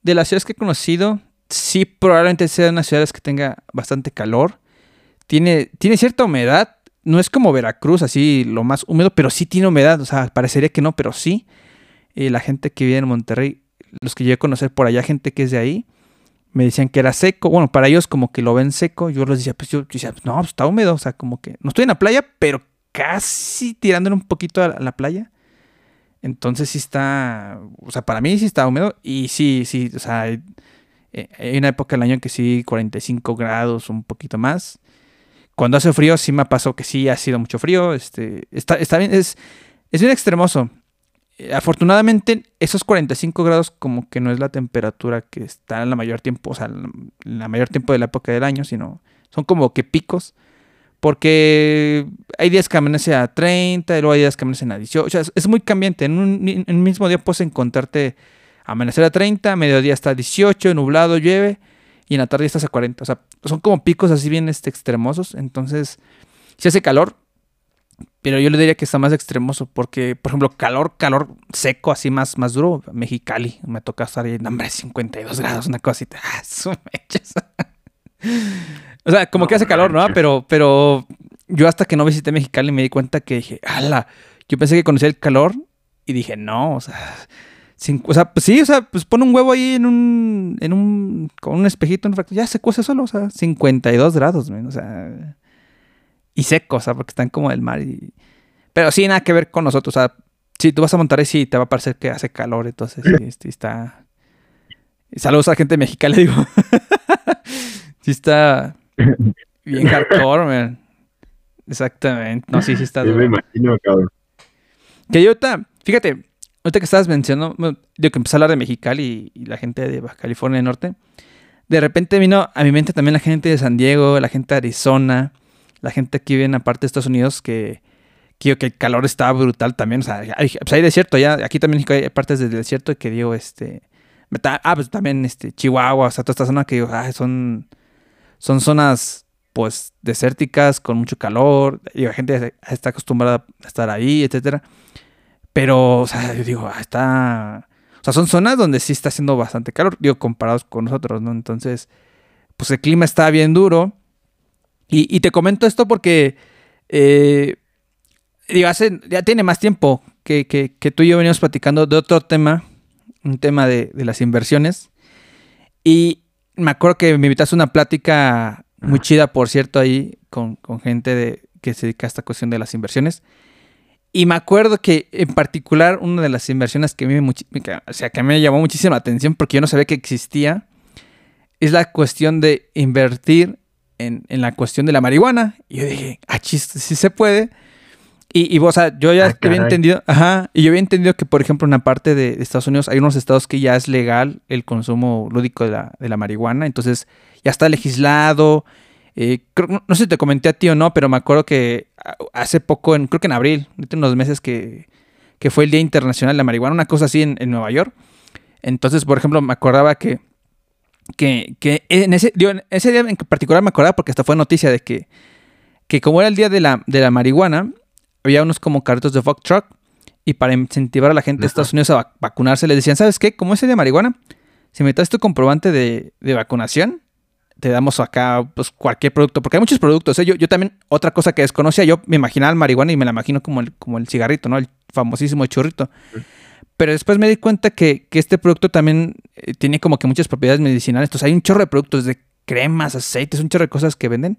de las ciudades que he conocido, sí, probablemente sea una ciudad que tenga bastante calor. Tiene, tiene cierta humedad. No es como Veracruz, así lo más húmedo, pero sí tiene humedad. O sea, parecería que no, pero sí. Y la gente que vive en Monterrey, los que llegué a conocer por allá, gente que es de ahí, me decían que era seco. Bueno, para ellos como que lo ven seco. Yo les decía, pues yo, decía, no, pues está húmedo. O sea, como que no estoy en la playa, pero casi tirándole un poquito a la playa. Entonces sí está, o sea, para mí sí está húmedo. Y sí, sí, o sea, hay, una época del año que sí, 45 grados, un poquito más. Cuando hace frío sí me pasó que sí ha sido mucho frío. Este, está, está bien, es, es bien extremoso. Eh, afortunadamente, esos 45 grados como que no es la temperatura que está en la mayor tiempo, o sea, la mayor tiempo de la época del año, sino son como que picos. Porque hay días que amanece a 30, y luego hay días que amanecen a 18. O sea, es muy cambiante. En un, mismo día puedes encontrarte amanecer a 30, mediodía está a 18, nublado, llueve, y en la tarde estás a 40. O sea, son como picos así bien este, extremosos. Entonces, si hace calor, pero yo le diría que está más extremoso, porque, por ejemplo, calor, calor seco, así más, más duro, Mexicali, me toca estar ahí, hombre, 52 grados, una cosita. Ah, o sea, como que hace calor, ¿no? Pero, pero yo hasta que no visité Mexicali me di cuenta que dije, ala, yo pensé que conocía el calor y dije, no, o sea, o sea, pues sí, o sea, pues pone un huevo ahí en un, en un, con un espejito, ya se cuece solo, o sea, 52 grados, o sea, y seco, o sea, porque están como del mar y... Pero sí, nada que ver con nosotros, o sea, si tú vas a montar ahí, sí, te va a parecer que hace calor, entonces sí, está... saludos a la gente de Mexicali, digo. sí está bien hardcore, man. Exactamente. No, sí, sí está. Yo me imagino, cabrón. Que yo ahorita, fíjate, ahorita que estabas mencionando, digo que empecé a hablar de Mexicali y, la gente de Baja California Norte, de repente vino a mi mente también la gente de San Diego, la gente de Arizona, la gente que vive en de Estados Unidos que, que, que el calor estaba brutal también. O sea, hay, pues hay desierto ya, aquí también hay partes del desierto que digo, este, ah, pues también este, Chihuahua, o sea, toda esta zona que digo, ah, son, son zonas pues desérticas, con mucho calor, y la gente está acostumbrada a estar ahí, etcétera. Pero, o sea, yo digo, ah, está... O sea, son zonas donde sí está haciendo bastante calor, digo, comparados con nosotros, ¿no? Entonces, pues el clima está bien duro. Y, te comento esto porque, eh, digo, hace, ya tiene más tiempo que, que, tú y yo venimos platicando de otro tema, un tema de, de las inversiones. Y me acuerdo que me invitaste a una plática muy chida, por cierto, ahí con, gente de, que se dedica a esta cuestión de las inversiones. Y me acuerdo que en particular una de las inversiones que a mí me, o sea, que me llamó muchísima atención porque yo no sabía que existía es la cuestión de invertir en, la cuestión de la marihuana. Y yo dije, ah, chiste, sí se puede. Y, y o sea, yo ya ah, había entendido, ajá, y yo había entendido que, por ejemplo, en la parte de, Estados Unidos hay unos estados que ya es legal el consumo lúdico de la, de la marihuana, entonces ya está legislado. Eh, no sé si te comenté a ti o no, pero me acuerdo que hace poco, en, creo que en abril, unos meses que, que fue el Día Internacional de la Marihuana, una cosa así en, en Nueva York. Entonces, por ejemplo, me acordaba que, que, que en, ese, en ese día en particular me acordaba porque hasta fue noticia de que, que como era el día de la, de la marihuana, había unos como carritos de fuck truck y para incentivar a la gente de Estados Unidos a vacunarse, les decían, ¿sabes qué? Como ese de marihuana, si me traes tu comprobante de, vacunación, te damos acá pues, cualquier producto, porque hay muchos productos. ¿eh? Yo, yo también, otra cosa que desconocía, yo me imaginaba el marihuana y me la imagino como el, como el cigarrito, ¿no? El famosísimo churrito. Pero después me di cuenta que, este producto también eh, tiene como que muchas propiedades medicinales. Entonces hay un chorro de productos de cremas, aceites, un chorro de cosas que venden.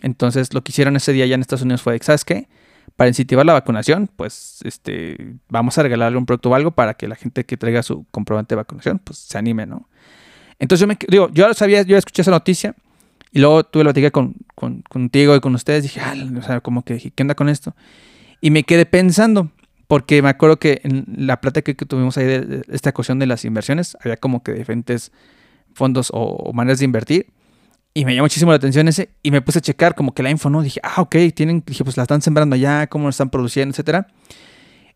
Entonces lo que hicieron ese día allá en Estados Unidos fue, ¿sabes qué? Para incentivar la vacunación, pues este, vamos a regalarle un producto o algo para que la gente que traiga su comprobante de vacunación, pues se anime, ¿no? Entonces yo me digo, yo lo sabía, yo escuché esa noticia y luego tuve la plática con, contigo y con ustedes. Dije, ah, o sea, como que dije, ¿qué onda con esto? Y me quedé pensando, porque me acuerdo que en la plática que tuvimos ahí de, esta cuestión de las inversiones, había como que diferentes fondos o, maneras de invertir. Y me llamó muchísimo la atención ese. Y me puse a checar como que la info, ¿no? Dije, ah, ok, tienen, dije, pues la están sembrando allá, cómo lo están produciendo, etcétera.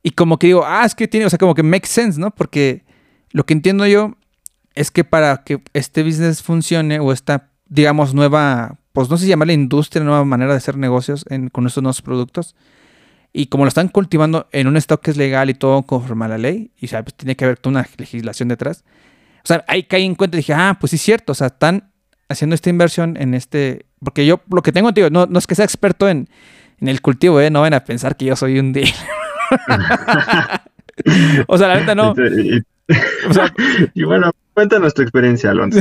Y como que digo, ah, es que tiene, o sea, como que make sense, ¿no? Porque lo que entiendo yo es que para que este business funcione o esta, digamos, nueva, pues no sé si llamarle industria, nueva manera de hacer negocios con estos nuevos productos, y como lo están cultivando en un estado que es legal y todo conforme a la ley, y pues tiene que haber toda una legislación detrás. O sea, ahí caí en cuenta y dije, ah, pues sí es cierto, o sea, están haciendo esta inversión en este. Porque yo lo que tengo, tío, no, no es que sea experto en, el cultivo, ¿eh? No van a pensar que yo soy un deal. o sea, la verdad no. y bueno, cuéntanos tu experiencia, Alonso.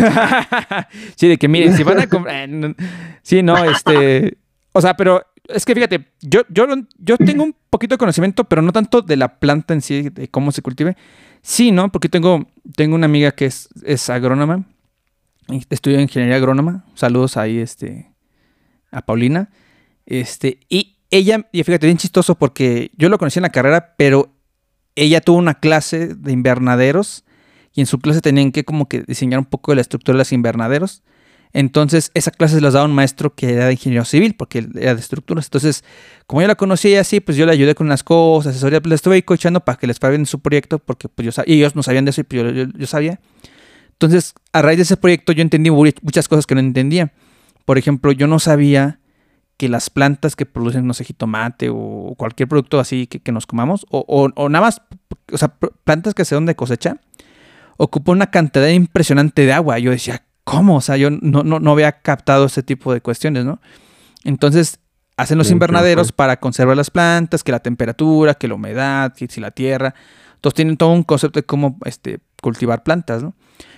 sí, de que miren, si van a comprar. sí, no, este. O sea, pero es que fíjate, yo, yo, yo tengo un poquito de conocimiento, pero no tanto de la planta en sí, de cómo se cultive. Sí, ¿no? Porque tengo, tengo una amiga que es, es agrónoma, estudia ingeniería agrónoma. Saludos ahí este, a Paulina. Este, y ella, y fíjate, bien chistoso porque yo lo conocí en la carrera, pero ella tuvo una clase de invernaderos y en su clase tenían que como que diseñar un poco de la estructura de los invernaderos. Entonces, esa clase se las daba un maestro que era de ingeniero civil, porque era de estructuras. Entonces, como yo la conocía así, pues yo le ayudé con unas cosas, asesoría, pues le estuve coachando para que les bien su proyecto, porque pues yo y ellos no sabían de eso y pues yo, sabía. Entonces, a raíz de ese proyecto, yo entendí muchas cosas que no entendía. Por ejemplo, yo no sabía que las plantas que producen, no sé, jitomate o cualquier producto así que, nos comamos, o, o, nada más, o sea, plantas que se dan de cosecha, ocupan una cantidad impresionante de agua. Yo decía, ¿cómo? O sea, yo no, no, había captado ese tipo de cuestiones, ¿no? Entonces, hacen los invernaderos para conservar las plantas, que la temperatura, que la humedad, que si la tierra. Entonces tienen todo un concepto de cómo este, cultivar plantas, ¿no?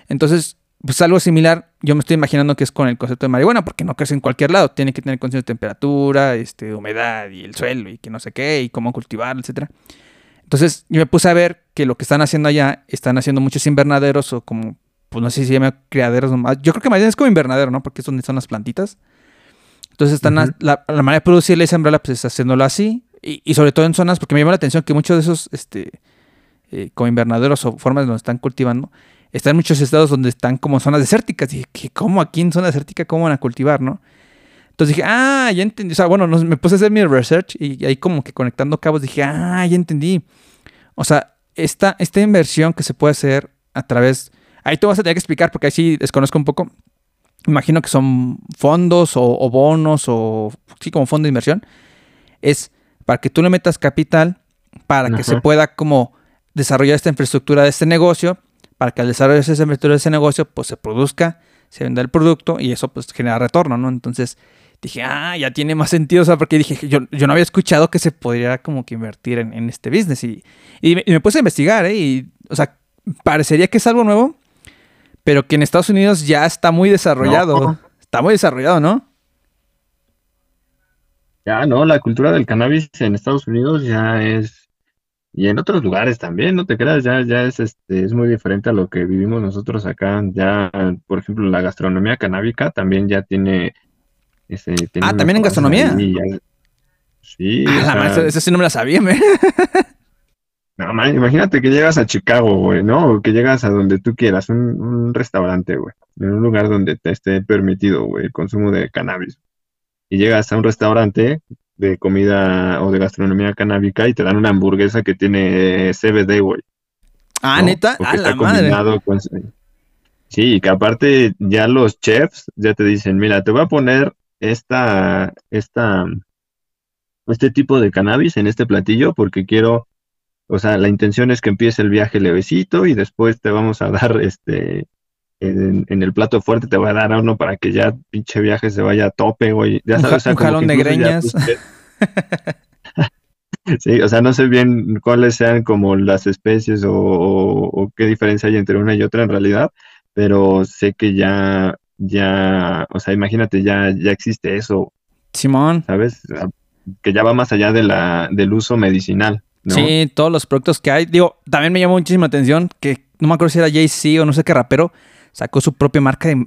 Entonces, pues algo similar, yo me estoy imaginando que es con el concepto de marihuana, porque no crece en cualquier lado, tiene que tener conciencia de temperatura, este, humedad y el suelo y que no sé qué, y cómo cultivar, etcétera. Entonces, yo me puse a ver que lo que están haciendo allá, están haciendo muchos invernaderos o como pues no sé si se llama criaderos nomás. Yo creo que más bien es como invernadero, ¿no? Porque es donde están las plantitas. Entonces están la, manera de producirla y sembrarla, pues es haciéndolo así. Y, sobre todo en zonas, porque me llama la atención que muchos de esos, este, eh, como invernaderos o formas donde están cultivando, están en muchos estados donde están como zonas desérticas. Y dije, ¿cómo aquí en zona desértica cómo van a cultivar, no? Entonces dije, ah, ya entendí. O sea, bueno, me puse a hacer mi research y ahí como que conectando cabos dije, ah, ya entendí. O sea, esta, esta inversión que se puede hacer a través Ahí te vas a tener que explicar porque ahí sí desconozco un poco. Imagino que son fondos o, bonos o sí, como fondo de inversión. Es para que tú le metas capital para que se pueda como desarrollar esta infraestructura de este negocio, para que al desarrollar esa infraestructura de ese negocio, pues se produzca, se venda el producto y eso pues genera retorno, ¿no? Entonces dije, ah, ya tiene más sentido, o sea, porque dije, yo, yo no había escuchado que se podría como que invertir en, este business y, y, me, puse a investigar, ¿eh? Y, o sea, parecería que es algo nuevo, pero que en Estados Unidos ya está muy desarrollado. Está muy desarrollado, ¿no? Ya, no, la cultura del cannabis en Estados Unidos ya es, y en otros lugares también, no te creas, ya, ya es, este, es muy diferente a lo que vivimos nosotros acá. Ya, por ejemplo, la gastronomía canábica también ya tiene, ese, ah, también en gastronomía. sí. Ah, esa sí no me la sabía, me. No, man, imagínate que llegas a Chicago, güey, ¿no? O que llegas a donde tú quieras, un, restaurante, güey, en un lugar donde te esté permitido, güey, el consumo de cannabis. Y llegas a un restaurante de comida o de gastronomía canábica y te dan una hamburguesa que tiene CBD, güey. Ah, neta, a la madre. Con... Sí, que aparte ya los chefs ya te dicen, mira, te voy a poner esta, esta, este tipo de cannabis en este platillo porque quiero o sea, la intención es que empiece el viaje levecito y después te vamos a dar este en, el plato fuerte te va a dar a uno para que ya pinche viaje se vaya a tope, güey. Ya sabes, un, jalón de greñas. sí, o sea, no sé bien cuáles sean como las especies o, qué diferencia hay entre una y otra en realidad, pero sé que ya, ya, o sea, imagínate, ya, ya existe eso. Simón. ¿Sabes? Que ya va más allá de la, del uso medicinal. Sí, todos los productos que hay. Digo, también me llamó muchísima atención que no me acuerdo si era Jay-Z o no sé qué rapero, sacó su propia marca de,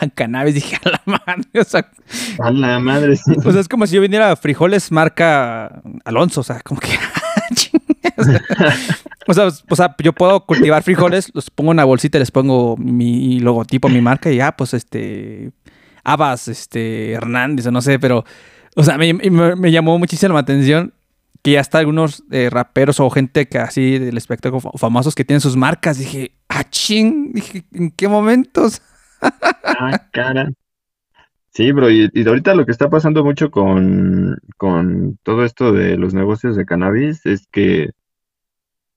la cannabis. Dije, a la madre, o sea. A la madre, sí. O sea, es como si yo viniera frijoles marca Alonso, o sea, como que. o, sea, o sea, yo puedo cultivar frijoles, los pongo en una bolsita les pongo mi logotipo, mi marca, y ya, pues este. Abas, este. Hernández, o no sé, pero. O sea, me, llamó muchísimo la atención que ya está algunos eh, raperos o gente que así del espectáculo famosos que tienen sus marcas. Dije, ah, ching, dije, ¿en qué momentos? ah, cara. Sí, bro, y, ahorita lo que está pasando mucho con, con todo esto de los negocios de cannabis es que,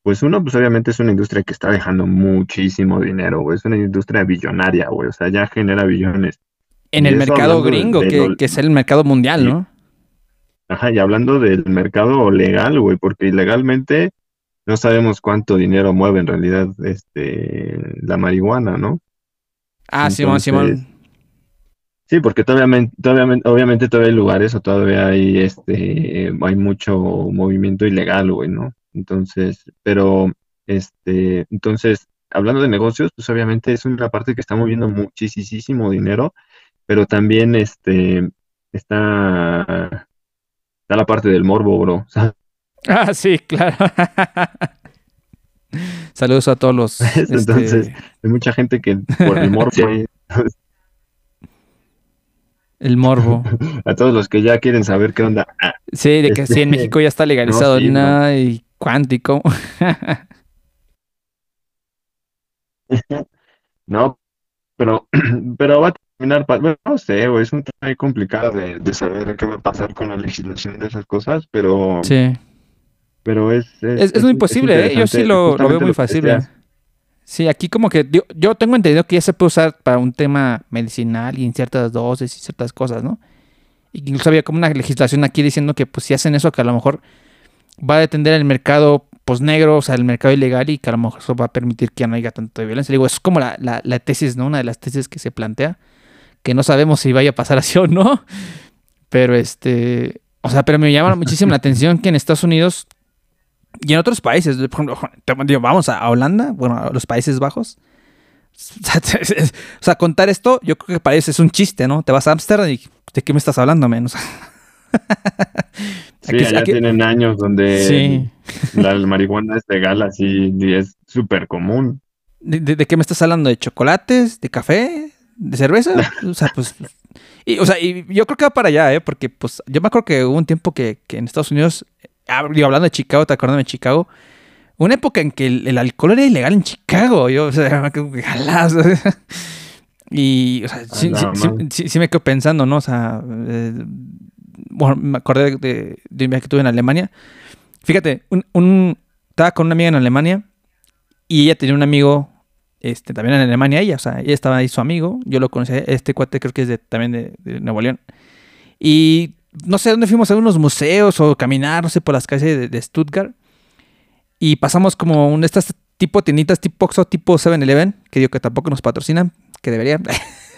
pues uno, pues obviamente es una industria que está dejando muchísimo dinero, güey, es una industria billonaria, güey, o sea, ya genera billones. En el mercado gringo, que, que, es el mercado mundial, ¿no? Ajá, y hablando del mercado legal, güey, porque ilegalmente no sabemos cuánto dinero mueve en realidad este la marihuana, ¿no? Ah, Simón, Simón. Sí, porque todavía, todavía, obviamente todavía hay lugares o todavía hay este hay mucho movimiento ilegal, güey, ¿no? Entonces, pero este, entonces, hablando de negocios, pues obviamente es una parte que está moviendo muchísimo dinero, pero también este está está la parte del morbo, bro. Ah, sí, claro. Saludos a todos los. Entonces, este, hay mucha gente que por el morbo. El morbo. a todos los que ya quieren saber qué onda. Ah, sí, de que sí, en este, México ya está legalizado no, y cuántico. no, pero, pero va a no sé, es un tema muy complicado de, saber qué va a pasar con la legislación de esas cosas, pero... Sí. Pero es... Es, muy posible, ¿eh? Yo sí lo, veo muy fácil. Sí, aquí como que yo, tengo entendido que ya se puede usar para un tema medicinal y en ciertas dosis y ciertas cosas, ¿no? Incluso había como una legislación aquí diciendo que pues si hacen eso que a lo mejor va a detender el mercado pues negro, o sea, el mercado ilegal y que a lo mejor eso va a permitir que ya no haya tanto de violencia. Digo, es como la, la, la tesis, ¿no? Una de las tesis que se plantea que no sabemos si vaya a pasar así o no. Pero este, o sea, pero me llama muchísimo la atención que en Estados Unidos y en otros países, por ejemplo, vamos a Holanda, bueno, a los Países Bajos. O sea, contar esto, yo creo que parece es un chiste, ¿no? Te vas a Amsterdam y ¿de qué me estás hablando, menos? sí, ya tienen años donde la marihuana es legal así y es súper común. ¿De, qué me estás hablando? ¿De chocolates? ¿De café? de cerveza. o sea, pues. Y, o sea, y yo creo que va para allá, ¿eh? Porque, pues, yo me acuerdo que hubo un tiempo que, en Estados Unidos, ah, hablando de Chicago, te acuerdas de Chicago, una época en que el, alcohol era ilegal en Chicago. Yo, o sea, Y, o sea, sí, me quedo pensando, ¿no? O sea, eh, bueno, me acordé de, de, un viaje que tuve en Alemania. Fíjate, un, un, estaba con una amiga en Alemania y ella tenía un amigo este, también en Alemania ella, o sea, ella estaba ahí su amigo, yo lo conocí, este cuate creo que es de, también de, Nuevo León. Y no sé dónde fuimos a unos museos o caminar, no sé, por las calles de, Stuttgart. Y pasamos como un, estas tipo tienditas tipo Oxxo, tipo 7-Eleven, que digo que tampoco nos patrocinan, que deberían.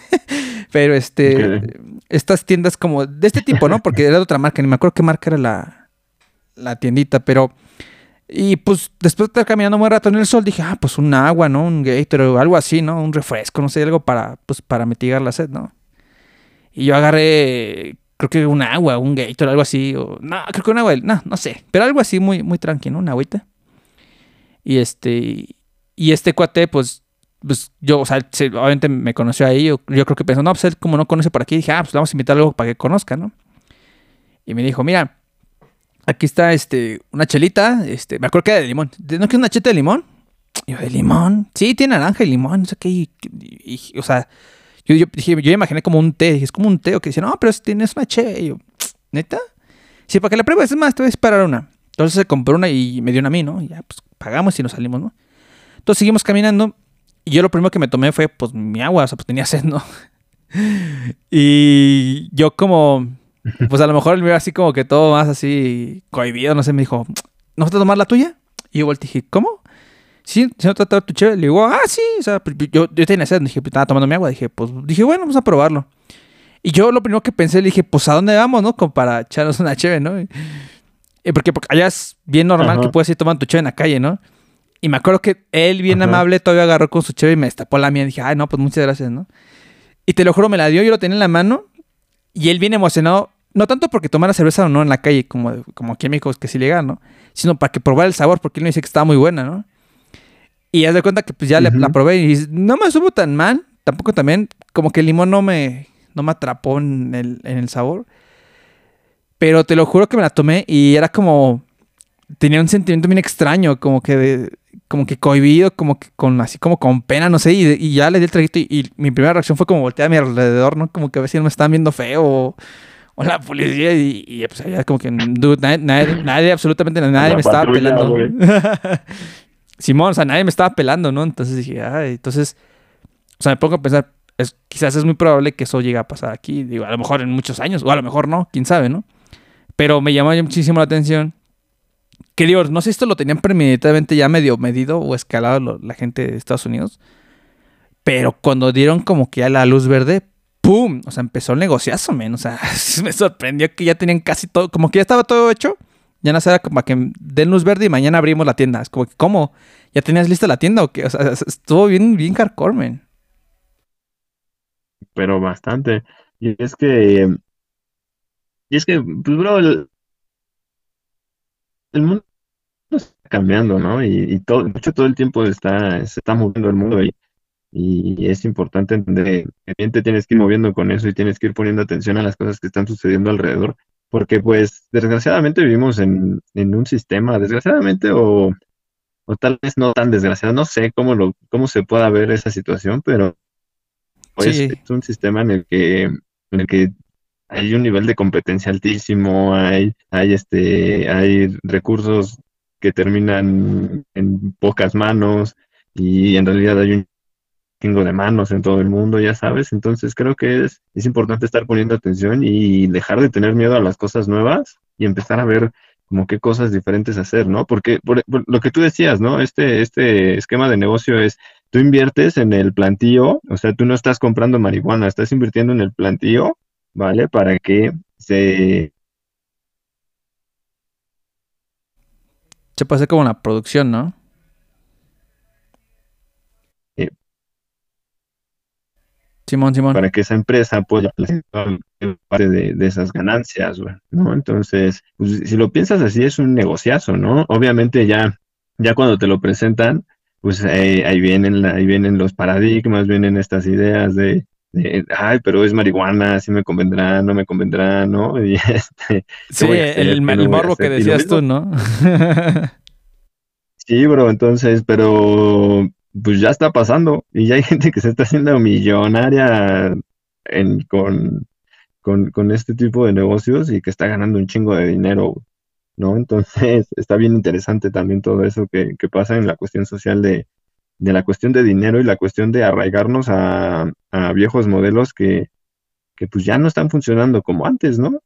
Pero este, estas tiendas como de este tipo, ¿no? Porque era de otra marca, ni me acuerdo qué marca era la, la tiendita, pero y pues después de estar caminando muy rato en el sol, dije, ah, pues un agua, ¿no? Un Gator algo así, ¿no? Un refresco, no sé, algo para, pues, para mitigar la sed, ¿no? Y yo agarré, creo que un agua, un Gator, algo así, o, no, creo que un agua, no, no sé, pero algo así muy, muy tranquilo, una agüita. Y este, y este cuate, pues, pues yo, o sea, obviamente me conoció ahí, yo, yo creo que pensó, no, pues él como no conoce por aquí, dije, ah, pues vamos a invitar algo para que conozca, ¿no? Y me dijo, mira, Aquí está este, una chelita, este, me acuerdo que era de limón. ¿No que una cheta de limón? yo, ¿de limón? Sí, tiene naranja y limón, no sé qué. o sea, yo, yo, imaginé como un té, es como un té, o que dice, no, pero tienes una che. Y yo, ¿neta? Sí, para que la pruebes, es más, te voy a disparar una. Entonces se compró una y me dio una a mí, ¿no? Y ya, pues pagamos y nos salimos, ¿no? Entonces seguimos caminando y yo lo primero que me tomé fue, pues, mi agua, o sea, pues tenía sed, ¿no? y yo como, pues a lo mejor él me así como que todo más así cohibido, no sé, me dijo, ¿no vas a tomar la tuya? Y yo volteé y dije, ¿cómo? Sí, ¿se no te tu chévere? Le digo, ah, sí, o sea, pues, yo, yo tenía sed, dije, pues, estaba tomando mi agua, dije, pues, dije, bueno, vamos a probarlo. Y yo lo primero que pensé, le dije, pues, ¿a dónde vamos, no? Como para echarnos una chévere, ¿no? Y, porque, porque allá es bien normal que puedas ir tomando tu chévere en la calle, ¿no? Y me acuerdo que él, bien amable, todavía agarró con su chévere y me destapó la mía. Y dije, ay, no, pues muchas gracias, ¿no? Y te lo juro, me la dio, yo lo tenía en la mano. Y él bien emocionado, no tanto porque tomara cerveza o no en la calle, como, como aquí en México es que sí legal, ¿no? Sino para que probara el sabor, porque él me dice que estaba muy buena, ¿no? Y haz de cuenta que pues ya la probé y no me supo tan mal. Tampoco también, como que el limón no me, no me atrapó en el, en el sabor. Pero te lo juro que me la tomé y era como. Tenía un sentimiento bien extraño, como que de, como que cohibido, como que con así como con pena, no sé, y, ya le di el traguito y, mi primera reacción fue como voltear a mi alrededor, ¿no? Como que a ver si no me estaban viendo feo o, o la policía y, y pues allá como que nadie, nadie, absolutamente nadie me estaba pelando. Simón, o sea, nadie me estaba pelando, ¿no? Entonces dije, ay, entonces, o sea, me pongo a pensar, es, quizás es muy probable que eso llegue a pasar aquí, digo, a lo mejor en muchos años, o a lo mejor no, quién sabe, ¿no? Pero me llamó muchísimo la atención que digo, no sé si esto lo tenían premeditadamente ya medio medido o escalado la gente de Estados Unidos. Pero cuando dieron como que ya la luz verde, ¡pum! O sea, empezó el negociazo, men. O sea, me sorprendió que ya tenían casi todo, como que ya estaba todo hecho. Ya no era como que den luz verde y mañana abrimos la tienda. Es como que, ¿cómo? ¿Ya tenías lista la tienda o qué? Estuvo bien, bien hardcore, men. Pero bastante. Y es que. Y es que, pues, bro, el, mundo está cambiando, ¿no? Y, todo, mucho todo el tiempo está, se está moviendo el mundo y, y es importante entender que te tienes que ir moviendo con eso y tienes que ir poniendo atención a las cosas que están sucediendo alrededor, porque pues desgraciadamente vivimos en, un sistema, desgraciadamente o, o tal vez no tan desgraciado, no sé cómo, lo, cómo se pueda ver esa situación, pero pues es un sistema en el que, en el que hay un nivel de competencia altísimo, hay, hay este, hay recursos que terminan en pocas manos y en realidad hay un de manos en todo el mundo, ya sabes. Entonces creo que es, es importante estar poniendo atención y dejar de tener miedo a las cosas nuevas y empezar a ver como qué cosas diferentes hacer, ¿no? Porque lo que tú decías, ¿no? Este, este esquema de negocio es, tú inviertes en el plantío, o sea, tú no estás comprando marihuana, estás invirtiendo en el plantío ¿vale? Para que se... Se pase como una producción, ¿no? Simón, Simón. Para que esa empresa pueda parte de, de, esas ganancias, ¿no? Entonces, pues, si lo piensas así, es un negociazo, ¿no? Obviamente ya, ya cuando te lo presentan, pues eh, ahí, vienen, ahí vienen los paradigmas, vienen estas ideas de, ay, pero es marihuana, sí me convendrá, no me convendrá, ¿no? Y este, sí, el, morbo que decías tú, ¿no? sí, bro, entonces, pero pues ya está pasando y ya hay gente que se está haciendo millonaria en, con, con, este tipo de negocios y que está ganando un chingo de dinero, ¿no? Entonces está bien interesante también todo eso que, que pasa en la cuestión social de, de la cuestión de dinero y la cuestión de arraigarnos a, viejos modelos que, pues ya no están funcionando como antes, ¿no?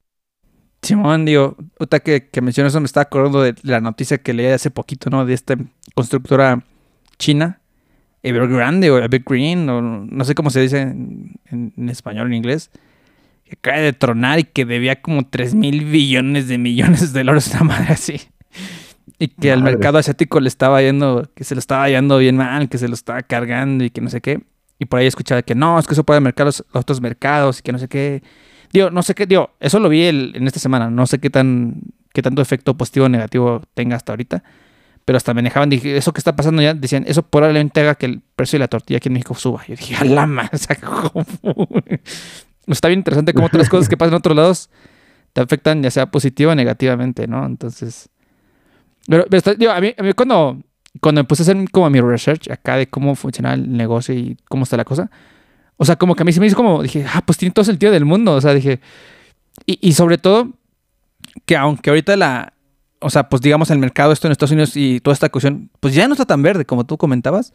Simón, digo, puta que, que mencionas eso, me estaba acordando de la noticia que leí hace poquito, ¿no? De esta constructora china, Evergrande o Evergreen, o no sé cómo se dice en, en, español o en inglés, que acaba de tronar y que debía como 3 mil billones de millones de dólares, una madre así. Y que al mercado asiático le estaba yendo, que se lo estaba yendo bien mal, que se lo estaba cargando y que no sé qué. Y por ahí escuchaba que no, es que eso puede mercar los, otros mercados y que no sé qué. Digo, no sé qué, digo, eso lo vi en esta semana. No sé qué tan, qué tanto efecto positivo o negativo tenga hasta ahorita. Pero hasta me dejaban, dije, eso que está pasando ya, decían, eso probablemente haga que el precio de la tortilla aquí en México suba. Y yo dije, alama, o sea, está bien interesante cómo otras cosas que pasan en otros lados te afectan, ya sea positivo o negativamente, ¿no? Entonces, pero, a, mí, cuando, cuando me puse a hacer como mi research acá de cómo funciona el negocio y cómo está la cosa, o sea, como que a mí se me hizo como, dije, ah, pues tiene todo sentido del mundo, o sea, dije, y, sobre todo, que aunque ahorita la, o sea, pues digamos el mercado esto en Estados Unidos y toda esta cuestión, pues ya no está tan verde como tú comentabas.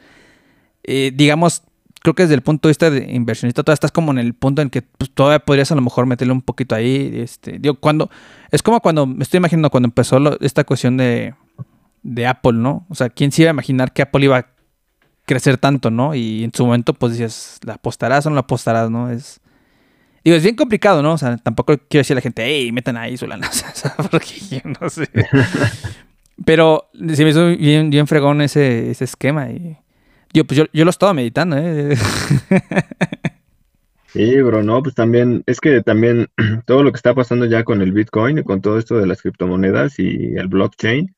Eh, digamos, creo que desde el punto de vista de inversionista, todavía estás como en el punto en que pues, todavía podrías a lo mejor meterle un poquito ahí. Este, digo, cuando, es como cuando, me estoy imaginando cuando empezó esta cuestión de, de Apple, ¿no? O sea, ¿quién se iba a imaginar que Apple iba a crecer tanto, ¿no? Y en su momento, pues dices, ¿la apostarás o no la apostarás, no? Es. Digo, es bien complicado, ¿no? O sea, tampoco quiero decir a la gente, hey, metan ahí su lana. Porque no sé. Pero se me hizo bien, bien fregón ese, ese esquema. Y yo, pues yo, yo lo estaba meditando, ¿eh? Sí, bro, no, pues también, es que también todo lo que está pasando ya con el Bitcoin y con todo esto de las criptomonedas y el blockchain,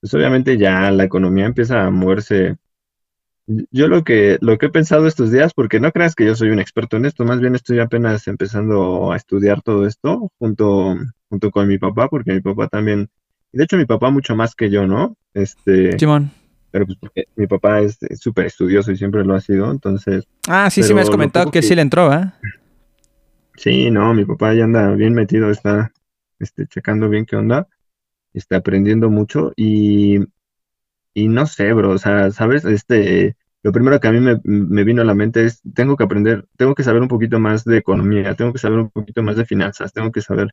pues obviamente ya la economía empieza a moverse. Yo lo que, lo que he pensado estos días, porque no creas que yo soy un experto en esto, más bien estoy apenas empezando a estudiar todo esto junto, junto con mi papá, porque mi papá también, de hecho mi papá mucho más que yo, ¿no? Este, Simón pero pues porque mi papá es súper estudioso y siempre lo ha sido, entonces... Ah, sí, sí me has comentado que, él sí le entró, ¿eh? Sí, no, mi papá ya anda bien metido, está este, checando bien qué onda, está aprendiendo mucho y, y no sé, bro, o sea, ¿sabes? Este, lo primero que a mí me, me, vino a la mente es, tengo que aprender, tengo que saber un poquito más de economía, tengo que saber un poquito más de finanzas, tengo que saber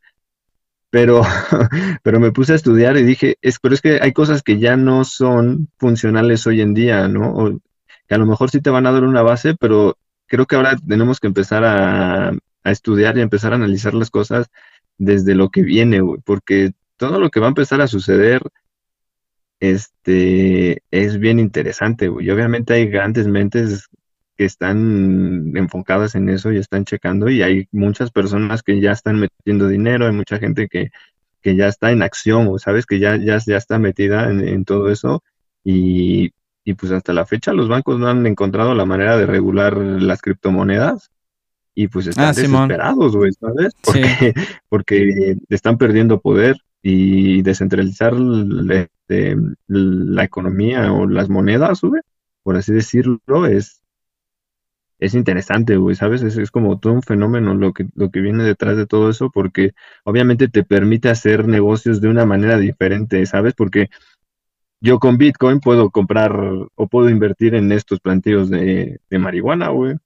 pero, pero me puse a estudiar y dije, es, pero es que hay cosas que ya no son funcionales hoy en día, ¿no? O que a lo mejor sí te van a dar una base, pero creo que ahora tenemos que empezar a, a estudiar y empezar a analizar las cosas desde lo que viene, güey, porque todo lo que va a empezar a suceder este, es bien interesante, güey. Y obviamente hay grandes mentes que están enfocadas en eso y están checando y hay muchas personas que ya están metiendo dinero, hay mucha gente que, que ya está en acción, o sabes que ya, ya, ya está metida en, todo eso y, y, pues hasta la fecha los bancos no han encontrado la manera de regular las criptomonedas y pues están ah, desesperados, güey, ¿sabes? Porque, porque están perdiendo poder y descentralizar la, este, la economía o las monedas, güey, por así decirlo, es es interesante, güey, ¿sabes? Es, es, como todo un fenómeno lo que, lo que viene detrás de todo eso, porque obviamente te permite hacer negocios de una manera diferente, ¿sabes? Porque yo con Bitcoin puedo comprar o puedo invertir en estos planteos de, marihuana, güey.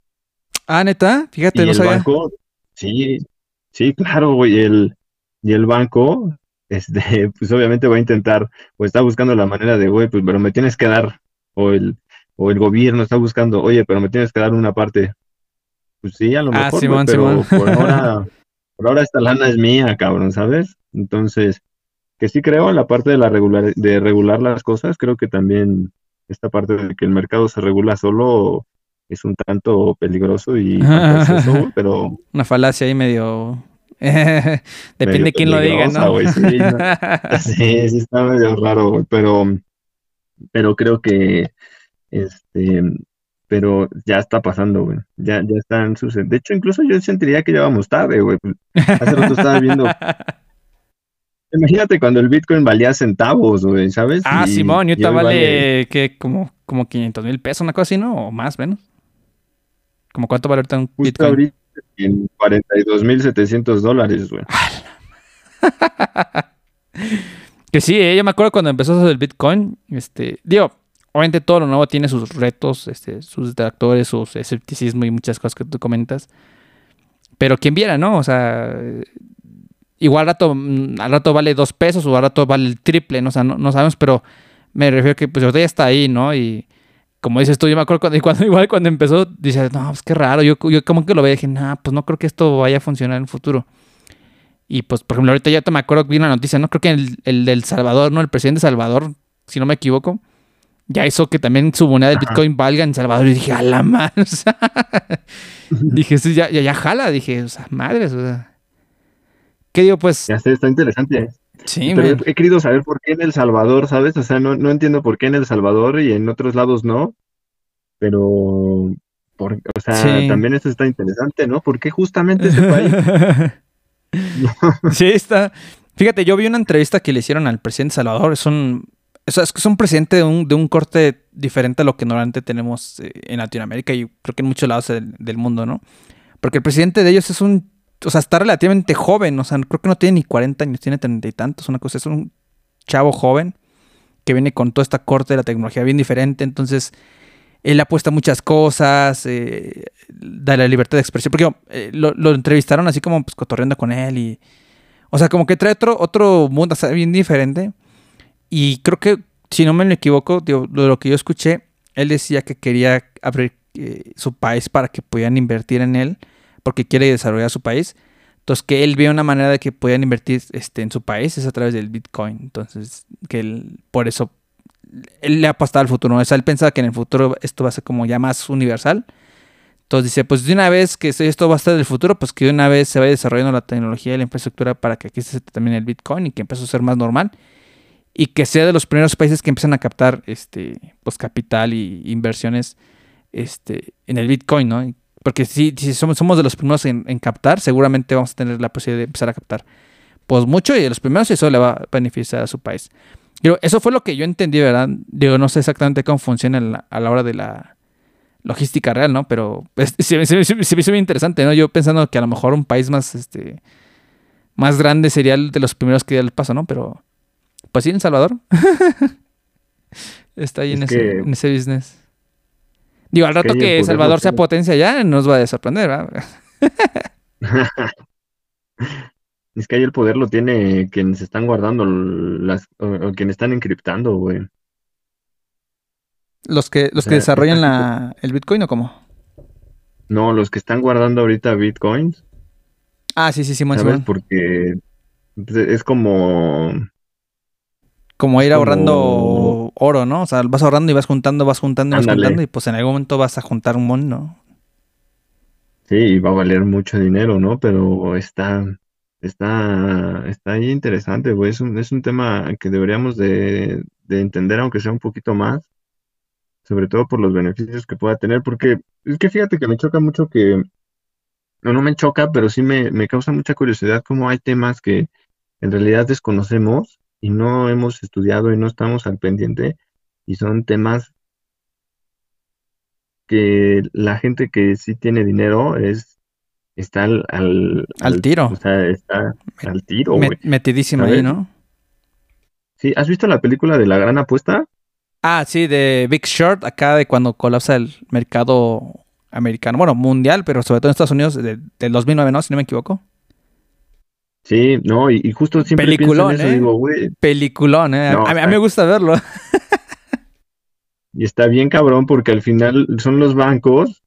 Ah, neta, fíjate, no el Banco, sí, sí, claro, güey, el, y el banco, este, pues obviamente va a intentar, o está buscando la manera de, güey, pues, pero me tienes que dar, o el, o el gobierno está buscando, oye, pero me tienes que dar una parte. Pues sí, a lo ah, mejor, pero por ahora, por ahora esta lana es mía, cabrón, ¿sabes? Entonces, que sí creo en la parte de la regular, de regular las cosas, creo que también esta parte de que el mercado se regula solo es un tanto peligroso y pero una falacia ahí medio depende de quién lo diga, ¿no? sí, sí, está medio raro, pero pero creo que este, pero ya está pasando, güey. Ya, ya están sucediendo. De hecho, incluso yo sentiría que ya vamos tarde, güey. Hace rato estaba viendo. Imagínate cuando el Bitcoin valía centavos, güey, ¿sabes? Ah, Simón, y ahorita vale, que como, como 500 mil pesos, una cosa así, ¿no? O más, menos. ¿Como cuánto vale ahorita un Justo Bitcoin? ahorita en 42 mil 700 dólares, güey. que sí, eh, yo me acuerdo cuando empezó eso del Bitcoin, este, digo, obviamente todo lo nuevo tiene sus retos, este, sus detractores, su escepticismo y muchas cosas que tú comentas. Pero quien viera, ¿no? O sea, igual al rato, mm, al rato vale dos pesos o al rato vale el triple, ¿no? O sea, no, sabemos, pero me refiero que pues ya está ahí, ¿no? Y como dices tú, yo me acuerdo cuando, igual cuando empezó, dices, no, pues qué raro, yo, yo como que lo veía y dije, no, pues no creo que esto vaya a funcionar en el futuro. Y pues, por ejemplo, ahorita ya te me acuerdo que vi una noticia, ¿no? Creo que el, el del Salvador, ¿no? El presidente de Salvador, si no me equivoco, ya hizo que también su moneda de Bitcoin valga en Salvador. Y dije, a la madre. dije, eso ya, ya, jala. Dije, o sea, madres. O sea. ¿Qué digo, pues? Ya sé, está interesante. Sí, Pero he, querido saber por qué en El Salvador, ¿sabes? O sea, no, no entiendo por qué en El Salvador y en otros lados no. Pero, por, o sea, también eso está interesante, ¿no? ¿Por qué justamente ese país? sí, está. Fíjate, yo vi una entrevista que le hicieron al presidente Salvador. Es un o sea, es que es un presidente de un, de un corte diferente a lo que normalmente tenemos eh, en Latinoamérica y creo que en muchos lados del, mundo, ¿no? Porque el presidente de ellos es un. O sea, está relativamente joven, o sea, creo que no tiene ni 40 años, tiene treinta y tantos, una cosa. Es un chavo joven que viene con toda esta corte de la tecnología bien diferente, entonces él apuesta muchas cosas, eh, da la libertad de expresión, porque eh, lo, entrevistaron así como pues cotorreando con él y, o sea, como que trae otro, otro mundo bien diferente y creo que, si no me equivoco, de lo que yo escuché, él decía que quería abrir eh, su país para que pudieran invertir en él, porque quiere desarrollar su país. Entonces, que él ve una manera de que puedan invertir este, en su país es a través del Bitcoin. Entonces, que él, por eso, él le ha apostado al futuro. O sea, él pensaba que en el futuro esto va a ser como ya más universal. Entonces dice, pues de una vez que esto va a estar en el futuro, pues que de una vez se vaya desarrollando la tecnología y la infraestructura para que aquí se también el Bitcoin y que empiece a ser más normal. Y que sea de los primeros países que empiezan a captar este, pues capital y inversiones este, en el Bitcoin, ¿no? Porque si, si somos, somos de los primeros en, captar, seguramente vamos a tener la posibilidad de empezar a captar pues mucho y de los primeros y eso le va a beneficiar a su país. eso fue lo que yo entendí, ¿verdad? Digo, no sé exactamente cómo funciona a la hora de la logística real, ¿no? Pero se, me hizo muy interesante, ¿no? Yo pensando que a lo mejor un país más, este, más grande sería el de los primeros que da el paso, ¿no? Pero, pues sí, en Salvador. Está ahí en, ese, en ese business. Digo, al rato que, Salvador sea potencia ya, nos va a sorprender, ¿verdad? es que ahí el poder lo tiene quienes están guardando las, o, quienes están encriptando, güey. ¿Los que, los que desarrollan la, el Bitcoin o cómo? No, los que están guardando ahorita Bitcoins. Ah, sí, sí, sí, más ¿Sabes? Porque pues, es como como ir ahorrando oro, ¿no? O sea, vas ahorrando y vas juntando, vas juntando y vas juntando y pues en algún momento vas a juntar un montón, ¿no? Sí, va a valer mucho dinero, ¿no? Pero está, está, está ahí interesante, güey. Es un, es un tema que deberíamos de, de entender, aunque sea un poquito más, sobre todo por los beneficios que pueda tener, porque es que fíjate que me choca mucho que, no, no me choca, pero sí me, me causa mucha curiosidad cómo hay temas que en realidad desconocemos y no hemos estudiado y no estamos al pendiente y son temas que la gente que sí tiene dinero es está al, al, tiro. O sea, está al tiro, metidísimo ahí, ¿no? Sí, ¿has visto la película de La Gran Apuesta? Ah, sí, de Big Short, acá de cuando colapsa el mercado americano, bueno, mundial, pero sobre todo en Estados Unidos, del 2009, ¿no? Si no me equivoco. Sí, no, y, justo siempre Peliculón, ¿eh? digo, güey. Peliculón, ¿eh? a, mí me gusta verlo. y está bien cabrón porque al final son los bancos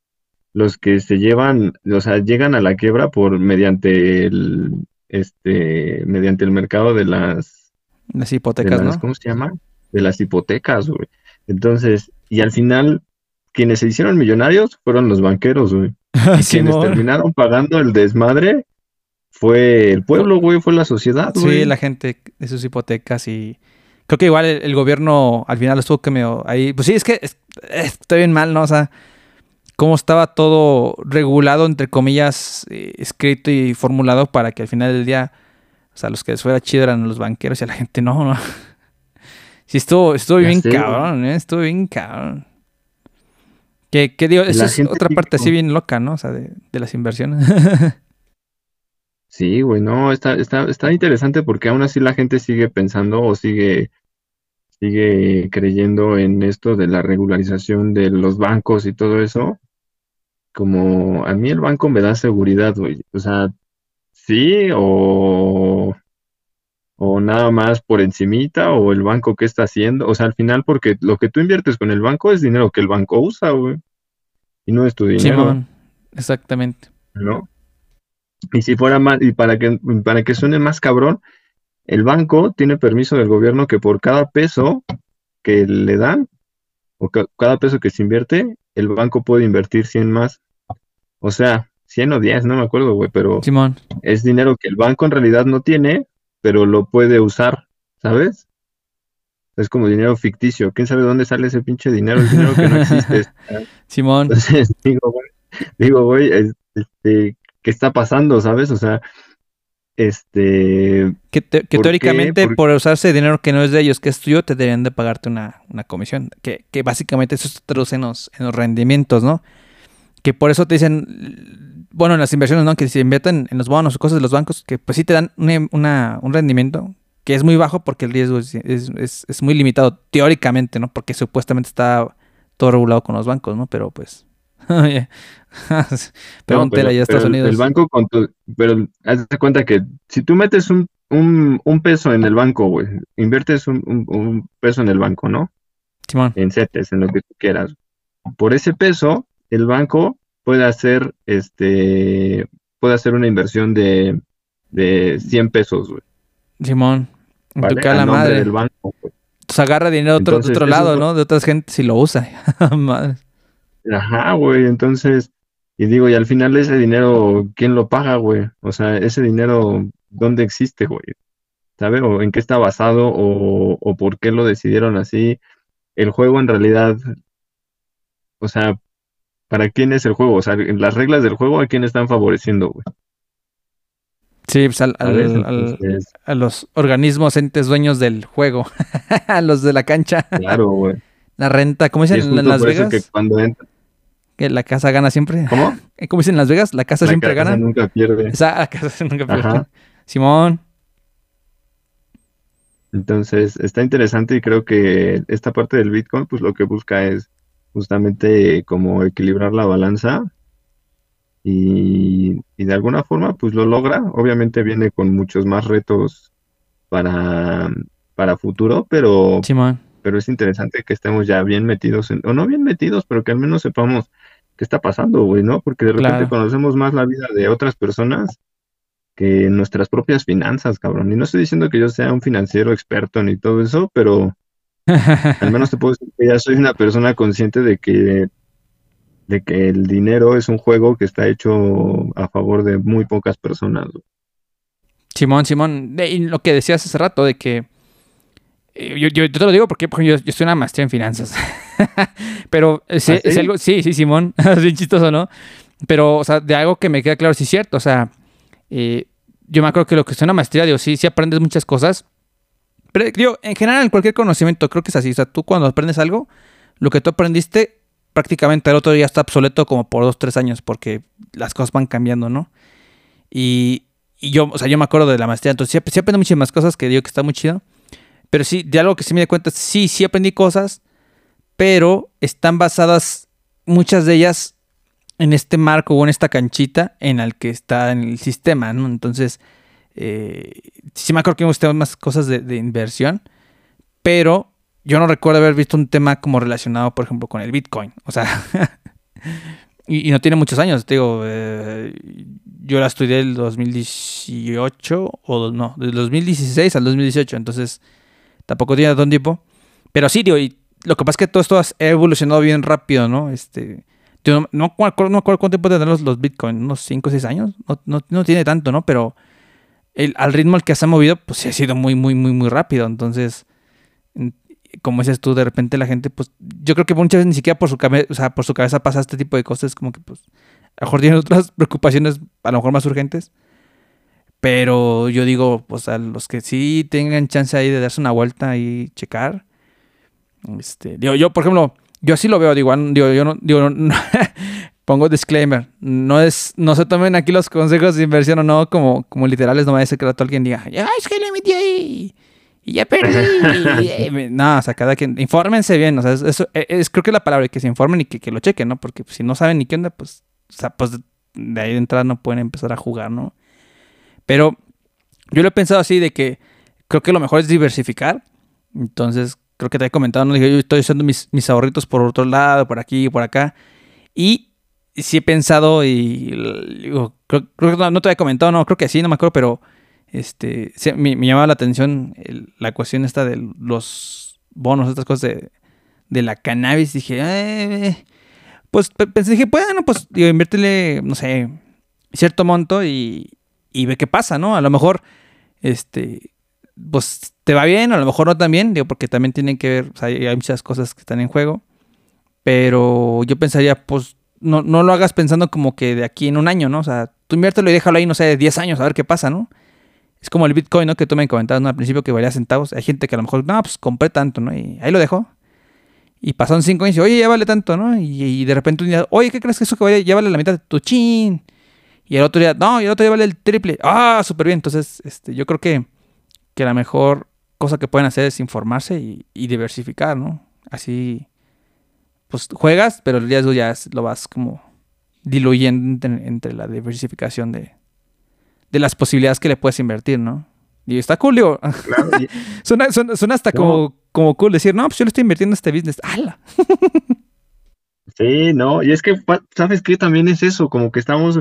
los que se llevan, o sea, llegan a la quiebra por mediante el, este, mediante el mercado de las... Las hipotecas, ¿no? ¿Cómo se llama? De las hipotecas, güey. Entonces, y al final, quienes se hicieron millonarios fueron los banqueros, güey. Y quienes terminaron pagando el desmadre fue el pueblo, güey, fue la sociedad, güey. Sí, la gente de sus hipotecas y creo que igual el, gobierno al final estuvo que me ahí, pues sí, es que está bien mal, ¿no? O sea, cómo estaba todo regulado, entre comillas, eh, escrito y formulado para que al final del día, o sea, los que les fuera chido eran los banqueros y a la gente no, ¿no? Sí, estuvo, estuvo bien cabrón, ¿eh? Estuvo bien cabrón. Que, que digo, esa es otra parte así bien loca, ¿no? O sea, de, de las inversiones. Sí, güey, no, está, está, está interesante porque aún así la gente sigue pensando o sigue, sigue creyendo en esto de la regularización de los bancos y todo eso. Como a mí el banco me da seguridad, güey. O sea, sí, o, o nada más por encimita, o el banco que está haciendo. O sea, al final, porque lo que tú inviertes con el banco es dinero que el banco usa, güey. Y no es tu dinero. exactamente. ¿No? Y si fuera más, y para que, para que suene más cabrón, el banco tiene permiso del gobierno que por cada peso que le dan, o cada peso que se invierte, el banco puede invertir 100 más. O sea, 100 o 10, no me acuerdo, güey, pero es dinero que el banco en realidad no tiene, pero lo puede usar, ¿sabes? Es como dinero ficticio. ¿Quién sabe dónde sale ese pinche dinero? El dinero que no existe. Simón. Entonces, digo, güey, digo, güey, este, qué está pasando, ¿sabes? O sea, este... Que, teóricamente por usarse dinero que no es de ellos, que es tuyo, te deberían de pagarte una, comisión. Que, que, básicamente eso se traduce en los, en los rendimientos, ¿no? Que por eso te dicen, bueno, en las inversiones, ¿no? Que si invierten en los bonos o cosas de los bancos, que pues sí te dan una, un rendimiento que es muy bajo porque el riesgo es, es, es, muy limitado teóricamente, ¿no? Porque supuestamente está todo regulado con los bancos, ¿no? Pero pues... Pregúntale allá a Estados Unidos. El banco con pero haz de cuenta que si tú metes un, un, un peso en el banco, güey, inviertes un, un, peso en el banco, ¿no? Simón. En CETES, en lo que tú quieras. Por ese peso, el banco puede hacer, este, puede hacer una inversión de, de 100 pesos, güey. Simón, en tu cara madre. Del banco, pues agarra dinero de otro, otro lado, ¿no? De otras gente si lo usa. madre. Ajá, güey, entonces, y digo, y al final ese dinero, ¿quién lo paga, güey? O sea, ese dinero, ¿dónde existe, güey? ¿Sabe? O en qué está basado, o, o por qué lo decidieron así. El juego en realidad, o sea, ¿para quién es el juego? O sea, las reglas del juego, ¿a quién están favoreciendo, güey? Sí, pues al, a los organismos entes dueños del juego, a los de la cancha. Claro, güey. La renta, ¿cómo dicen en Las Vegas? Que cuando Que la casa gana siempre. ¿Cómo? ¿Cómo dicen en Las Vegas? La casa siempre gana. nunca pierde. Esa, la casa nunca pierde. Simón. Entonces, está interesante y creo que esta parte del Bitcoin, pues lo que busca es justamente como equilibrar la balanza y, de alguna forma pues lo logra. Obviamente viene con muchos más retos para, para futuro, pero, pero es interesante que estemos ya bien metidos, en, o no bien metidos, pero que al menos sepamos qué está pasando, güey, ¿no? Porque de repente conocemos más la vida de otras personas que nuestras propias finanzas, cabrón. Y no estoy diciendo que yo sea un financiero experto ni todo eso, pero al menos te puedo decir que ya soy una persona consciente de que de que el dinero es un juego que está hecho a favor de muy pocas personas. Simón, Simón, y lo que decías hace rato de que eh, yo, te lo digo porque, yo, yo estoy una maestría en finanzas. Pero eh, ¿Ah, es algo, sí, sí, Simón, es bien chistoso, ¿no? Pero, o sea, de algo que me queda claro, sí es cierto, o sea, eh, yo me acuerdo que lo que es una maestría, digo, sí, sí aprendes muchas cosas. Pero, digo, en general, en cualquier conocimiento, creo que es así. O sea, tú cuando aprendes algo, lo que tú aprendiste prácticamente el otro día está obsoleto como por dos, tres años, porque las cosas van cambiando, ¿no? Y, yo, o sea, yo me acuerdo de la maestría, entonces sí, sí aprendí muchísimas cosas que digo que está muy chido. Pero sí, de algo que sí me di cuenta, sí, sí aprendí cosas, pero están basadas muchas de ellas en este marco o en esta canchita en el que está en el sistema, ¿no? Entonces, eh, sí me acuerdo que me gustaban más cosas de, de inversión, pero yo no recuerdo haber visto un tema como relacionado, por ejemplo, con el Bitcoin. O sea, y, no tiene muchos años. Te digo, eh, yo la estudié el 2018, o no, del 2016 al 2018, entonces tampoco tiene tanto tiempo. Pero sí, digo, y lo que pasa es que todo esto ha evolucionado bien rápido, ¿no? Este, no, no, no acuerdo cuánto tiempo tendrán los, los Bitcoin, unos 5 o 6 años. No, no, no, tiene tanto, ¿no? Pero el, al ritmo al que se ha movido, pues sí ha sido muy, muy, muy, muy rápido. Entonces, como dices tú, de repente la gente, pues, yo creo que muchas veces ni siquiera por su cabeza, o sea, por su cabeza pasa este tipo de cosas, como que, pues, a lo mejor tienen otras preocupaciones, a lo mejor más urgentes. Pero yo digo, pues, a los que sí tengan chance ahí de darse una vuelta y checar. Este, digo, yo, por ejemplo, yo así lo veo, digo, digo yo no, digo, pongo disclaimer, no es, no se tomen aquí los consejos de inversión o no como, como literales, no vaya a ser que alguien diga, ya, es que le metí ahí y ya perdí. no, o sea, cada quien, infórmense bien, o sea, eso e, es, creo que es la palabra, que se informen y que, lo chequen, ¿no? Porque si no saben ni qué onda, pues, o sea, pues de ahí de entrada no pueden empezar a jugar, ¿no? Pero yo lo he pensado así de que creo que lo mejor es diversificar. Entonces, creo que te he comentado, ¿no? Dije, yo estoy usando mis, mis ahorritos por otro lado, por aquí, por acá. Y sí he pensado y creo, que no te había comentado, no, creo que sí, no me acuerdo, pero este, me, me, llamaba la atención la cuestión esta de los bonos, estas cosas de, la cannabis. Dije, eh, pues pensé, dije, bueno, pues digo, no sé, cierto monto y, y ve qué pasa, ¿no? A lo mejor, este, pues te va bien, a lo mejor no tan bien, digo, porque también tienen que ver, hay muchas cosas que están en juego. Pero yo pensaría, pues, no, no lo hagas pensando como que de aquí en un año, ¿no? O sea, tú inviértelo y déjalo ahí, no sé, 10 años, a ver qué pasa, ¿no? Es como el Bitcoin, ¿no? Que tú me comentabas ¿no? al principio que valía centavos. Hay gente que a lo mejor, no, pues compré tanto, ¿no? Y ahí lo dejó. Y pasaron cinco años y oye, ya vale tanto, ¿no? Y, de repente un día, oye, ¿qué crees que eso que vale, ya vale la mitad de tu chin? Y el otro día, no, y el otro día vale el triple. Ah, súper bien. Entonces, este, yo creo que, que la mejor cosa que pueden hacer es informarse y, diversificar, ¿no? Así, pues juegas, pero el riesgo ya lo vas como diluyendo entre, la diversificación de, de las posibilidades que le puedes invertir, ¿no? Y está cool, digo. Claro, suena, hasta como, como cool decir, no, pues yo le estoy invirtiendo en este business. ¡Hala! sí, no, y es que, ¿sabes qué? También es eso, como que estamos,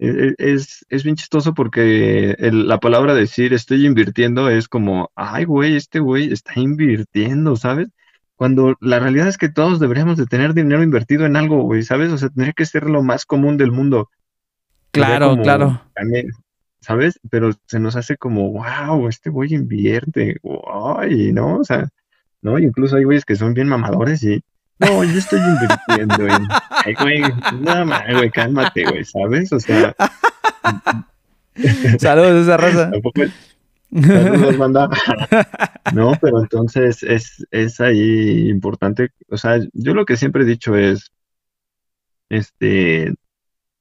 es, es bien chistoso porque la palabra decir estoy invirtiendo es como, ay, güey, este güey está invirtiendo, ¿sabes? Cuando la realidad es que todos deberíamos de tener dinero invertido en algo, güey, ¿sabes? O sea, tendría que ser lo más común del mundo. Claro, claro. ¿sabes? Pero se nos hace como, wow, este güey invierte, ay, ¿no? O sea, ¿no? Incluso hay güeyes que son bien mamadores y, no, yo estoy invirtiendo en, ay, güey, güey, cálmate, güey, ¿sabes? O sea. Saludos a esa raza. Tampoco Saludos, no, pero entonces es, es ahí importante, o sea, yo lo que siempre he dicho es, este,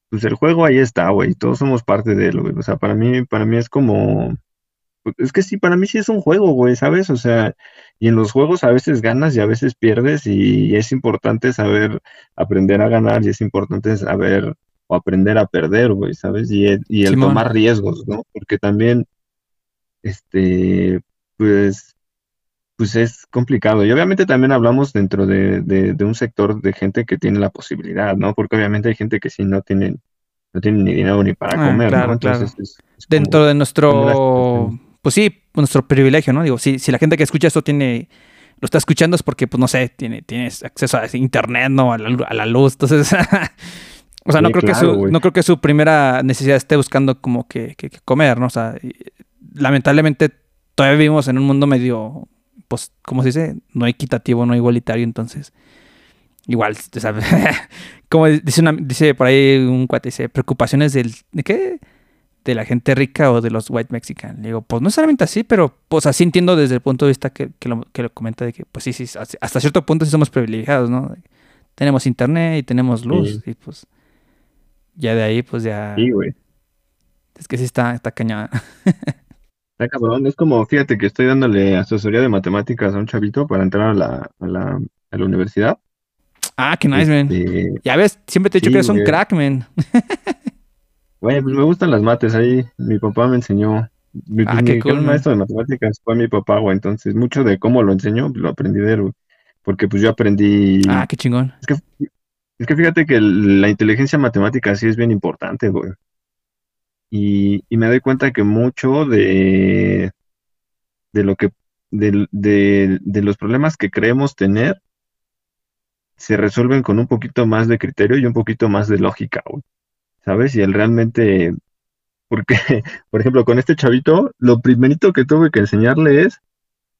pues el juego ahí está, güey, todos somos parte de él, güey. O sea, para mí, para mí es como, es que sí, para mí sí es un juego, güey, ¿sabes? O sea, y en los juegos a veces ganas y a veces pierdes y es importante saber aprender a ganar y es importante saber o aprender a perder, güey, ¿sabes? Y, el, y el tomar riesgos, ¿no? Porque también, este, pues, pues es complicado. Y obviamente también hablamos dentro de, de, un sector de gente que tiene la posibilidad, ¿no? Porque obviamente hay gente que sí no tiene, no tiene ni dinero ni para ah, comer, ¿no? Entonces dentro de nuestro, pues sí, nuestro privilegio, ¿no? Digo, si, si la gente que escucha esto tiene, lo está escuchando es porque, pues no sé, tiene, tienes acceso a internet, ¿no? A la, luz. Entonces, o sea, no, creo que su, no creo que su primera necesidad esté buscando como que, que comer, ¿no? O sea, lamentablemente todavía vivimos en un mundo medio pues, como se dice? No equitativo, no igualitario, entonces. Igual, ¿sabes? como dice, una, dice por ahí un cuate, dice, preocupaciones del, ¿de qué? De la gente rica o de los white mexican. digo, pues no necesariamente así, pero pues así entiendo desde el punto de vista que, lo, que lo comenta de que, pues sí, sí, hasta cierto punto sí somos privilegiados, ¿no? Tenemos internet y tenemos luz y pues ya de ahí, pues ya... Sí, güey. Es que sí está, está cañada. Está cabrón, es como, fíjate que estoy dándole asesoría de matemáticas a un chavito para entrar a la, a la, a la universidad. Ah, qué nice, man. Este, ya ves, siempre te he dicho que eres un crack, man. Güey, pues me gustan las mates ahí. Mi papá me enseñó. Mi, ah, qué cool, maestro de matemáticas fue mi papá, güey. Entonces, mucho de cómo lo enseñó, lo aprendí de él, güey. Porque pues yo aprendí. Ah, qué chingón. Es que, es que fíjate que la inteligencia matemática sí es bien importante, güey. Y, me doy cuenta que mucho de, de lo que, de, de, los problemas que creemos tener, se resuelven con un poquito más de criterio y un poquito más de lógica, ¿sabes? Y él realmente, porque, por ejemplo, con este chavito, lo primerito que tuve que enseñarle es,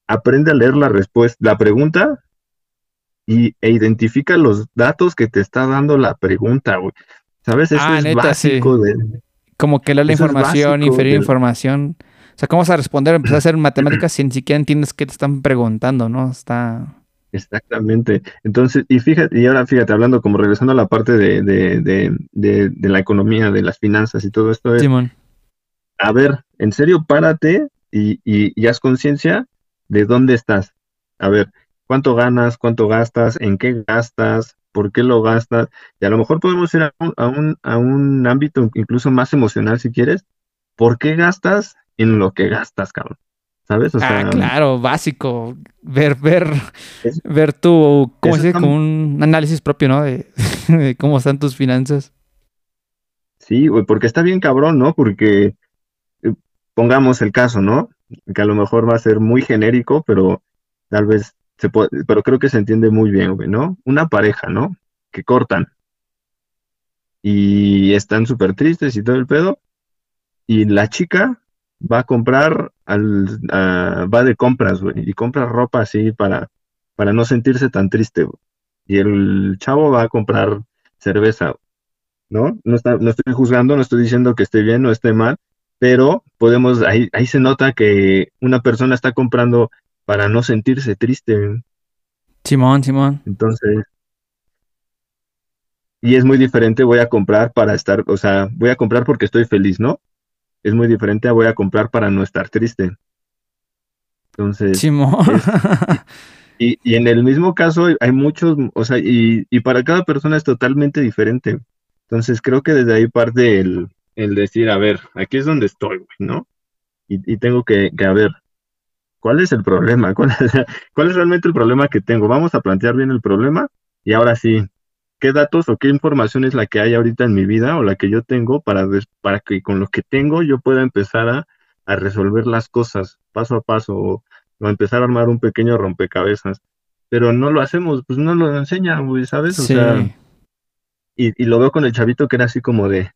aprende a leer la respuesta, la pregunta y, e identifica los datos que te está dando la pregunta, güey. ¿Sabes? Eso ah, es básico de, como que leer la información, inferir información. O sea, ¿cómo vas a responder? Empezar a hacer matemáticas si ni siquiera entiendes qué te están preguntando, ¿no? Está... Exactamente. Entonces, y fíjate, y ahora fíjate, hablando como regresando a la parte de, de, de, de, la economía, de las finanzas y todo esto es, Simón. a ver, en serio, párate y, y, y haz conciencia de dónde estás. A ver, cuánto ganas, cuánto gastas, en qué gastas, por qué lo gastas, y a lo mejor podemos ir a un, a un, ámbito incluso más emocional si quieres, ¿por qué gastas en lo que gastas, cabrón? ¿Sabes? O ah, claro, básico. Ver, ver, ver tu, ¿cómo se dice? Como un análisis propio, ¿no? De, cómo están tus finanzas. Sí, güey, porque está bien cabrón, ¿no? Porque eh, pongamos el caso, ¿no? Que a lo mejor va a ser muy genérico, pero tal vez pero creo que se entiende muy bien, güey, ¿no? Una pareja, ¿no? Que cortan y están súper tristes y todo el pedo, y la chica va a comprar, al, va de compras, güey, y compra ropa así para, para no sentirse tan triste, güey. Y el chavo va a comprar cerveza, ¿no? No, está, no estoy juzgando, no estoy diciendo que esté bien o esté mal, pero podemos, ahí, ahí se nota que una persona está comprando para no sentirse triste. Simón, Simón. Entonces, y es muy diferente, voy a comprar para estar, o sea, voy a comprar porque estoy feliz, ¿no? Es muy diferente a voy a comprar para no estar triste. Entonces, y, y, en el mismo caso hay muchos, o sea, y, y, para cada persona es totalmente diferente. Entonces creo que desde ahí parte el, el decir, a ver, aquí es donde estoy, ¿no? Y, y tengo que, que, a ver, ¿cuál es el problema? ¿Cuál es, ¿Cuál es realmente el problema que tengo? Vamos a plantear bien el problema y ahora sí, ¿qué datos o qué información es la que hay ahorita en mi vida o la que yo tengo para, para que con lo que tengo yo pueda empezar a, a resolver las cosas paso a paso o, o empezar a armar un pequeño rompecabezas. Pero no lo hacemos, pues no lo enseñan, güey, ¿sabes? O sea, y, y, lo veo con el chavito que era así como de,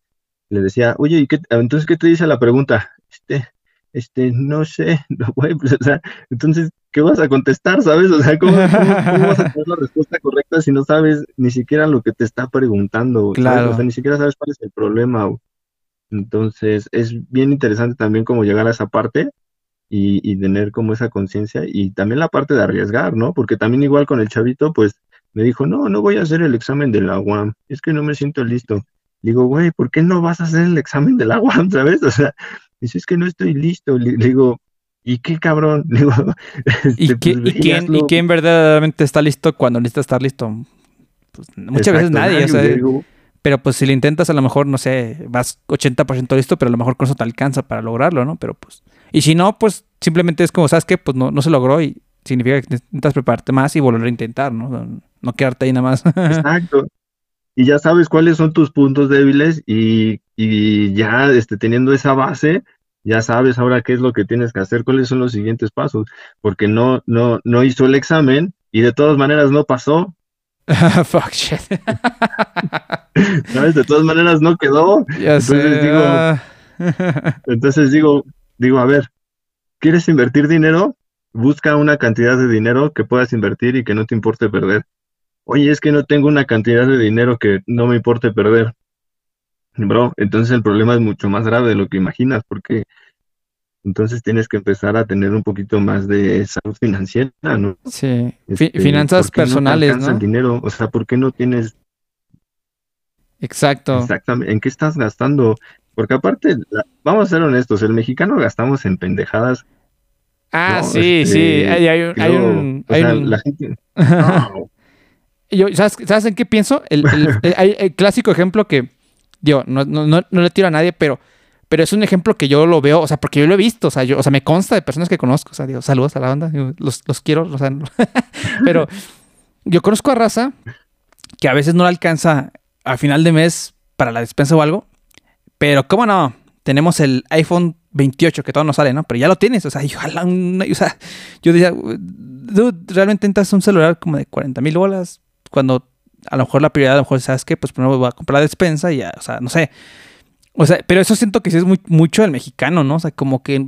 le decía, oye, ¿y qué, entonces qué te dice la pregunta? Este, este, no sé, no, güey, pues, o sea, entonces, ¿qué vas a contestar, sabes? O sea, ¿cómo, cómo, vas a tener la respuesta correcta si no sabes ni siquiera lo que te está preguntando? Claro. O sea, ni siquiera sabes cuál es el problema. Entonces, es bien interesante también como llegar a esa parte y, tener como esa conciencia y también la parte de arriesgar, ¿no? Porque también igual con el chavito, pues me dijo, no, no voy a hacer el examen de la UAM, es que no me siento listo. Digo, güey, ¿por qué no vas a hacer el examen de la UAM, sabes? O sea, dice, es que no estoy listo. Le, digo, ¿y qué cabrón? Digo, ¿Y, este, ¿y, pues, quién, ¿Y quién verdaderamente está listo cuando necesita estar listo? Pues, muchas veces nadie, o sea, pero pues si lo intentas, a lo mejor, no sé, vas 80% listo, pero a lo mejor con eso te alcanza para lograrlo, ¿no? Pero pues y si no, pues simplemente es como, ¿sabes qué? Pues no, no se logró y significa que necesitas prepararte más y volver a intentar, ¿no? No quedarte ahí nada más. Exacto. Y ya sabes cuáles son tus puntos débiles y, y ya este, teniendo esa base, ya sabes ahora qué es lo que tienes que hacer, cuáles son los siguientes pasos, porque no, no, no hizo el examen y de todas maneras no pasó. Fuck shit. ¿Sabes? De todas maneras no quedó. Ya entonces digo, ah. entonces digo, digo, a ver, ¿quieres invertir dinero? Busca una cantidad de dinero que puedas invertir y que no te importe perder. Oye, es que no tengo una cantidad de dinero que no me importe perder. Bro, entonces el problema es mucho más grave de lo que imaginas, porque entonces tienes que empezar a tener un poquito más de salud financiera, ¿no? Sí, este, finanzas personales, no, el dinero, o sea, ¿por qué no tienes Exacto. Exactamente. ¿En qué estás gastando? Porque aparte, vamos a ser honestos, el mexicano gastamos en pendejadas. Ah, sí, este, sí. Hay, hay, un. Hay un... La gente. Yo, ¿sabes, en qué pienso? El, el, clásico ejemplo que, digo, no, no, no, le tiro a nadie, pero, pero es un ejemplo que yo lo veo, o sea, porque yo lo he visto, o sea, yo, o sea, me consta de personas que conozco, o sea, digo, saludos a la banda, los, los quiero, o sea, pero yo conozco a raza que a veces no le alcanza a final de mes para la despensa o algo, pero, ¿cómo no? Tenemos el iPhone 28 que todo no sale, ¿no? Pero ya lo tienes, o sea, ojalá, o sea, yo decía, dude, realmente intentas un celular como de 40 mil bolas cuando a lo mejor la prioridad, a lo mejor, ¿sabes qué? Pues primero voy a comprar la despensa y ya, o sea, no sé. O sea, pero eso siento que sí es muy, mucho el mexicano, ¿no? O sea, como que,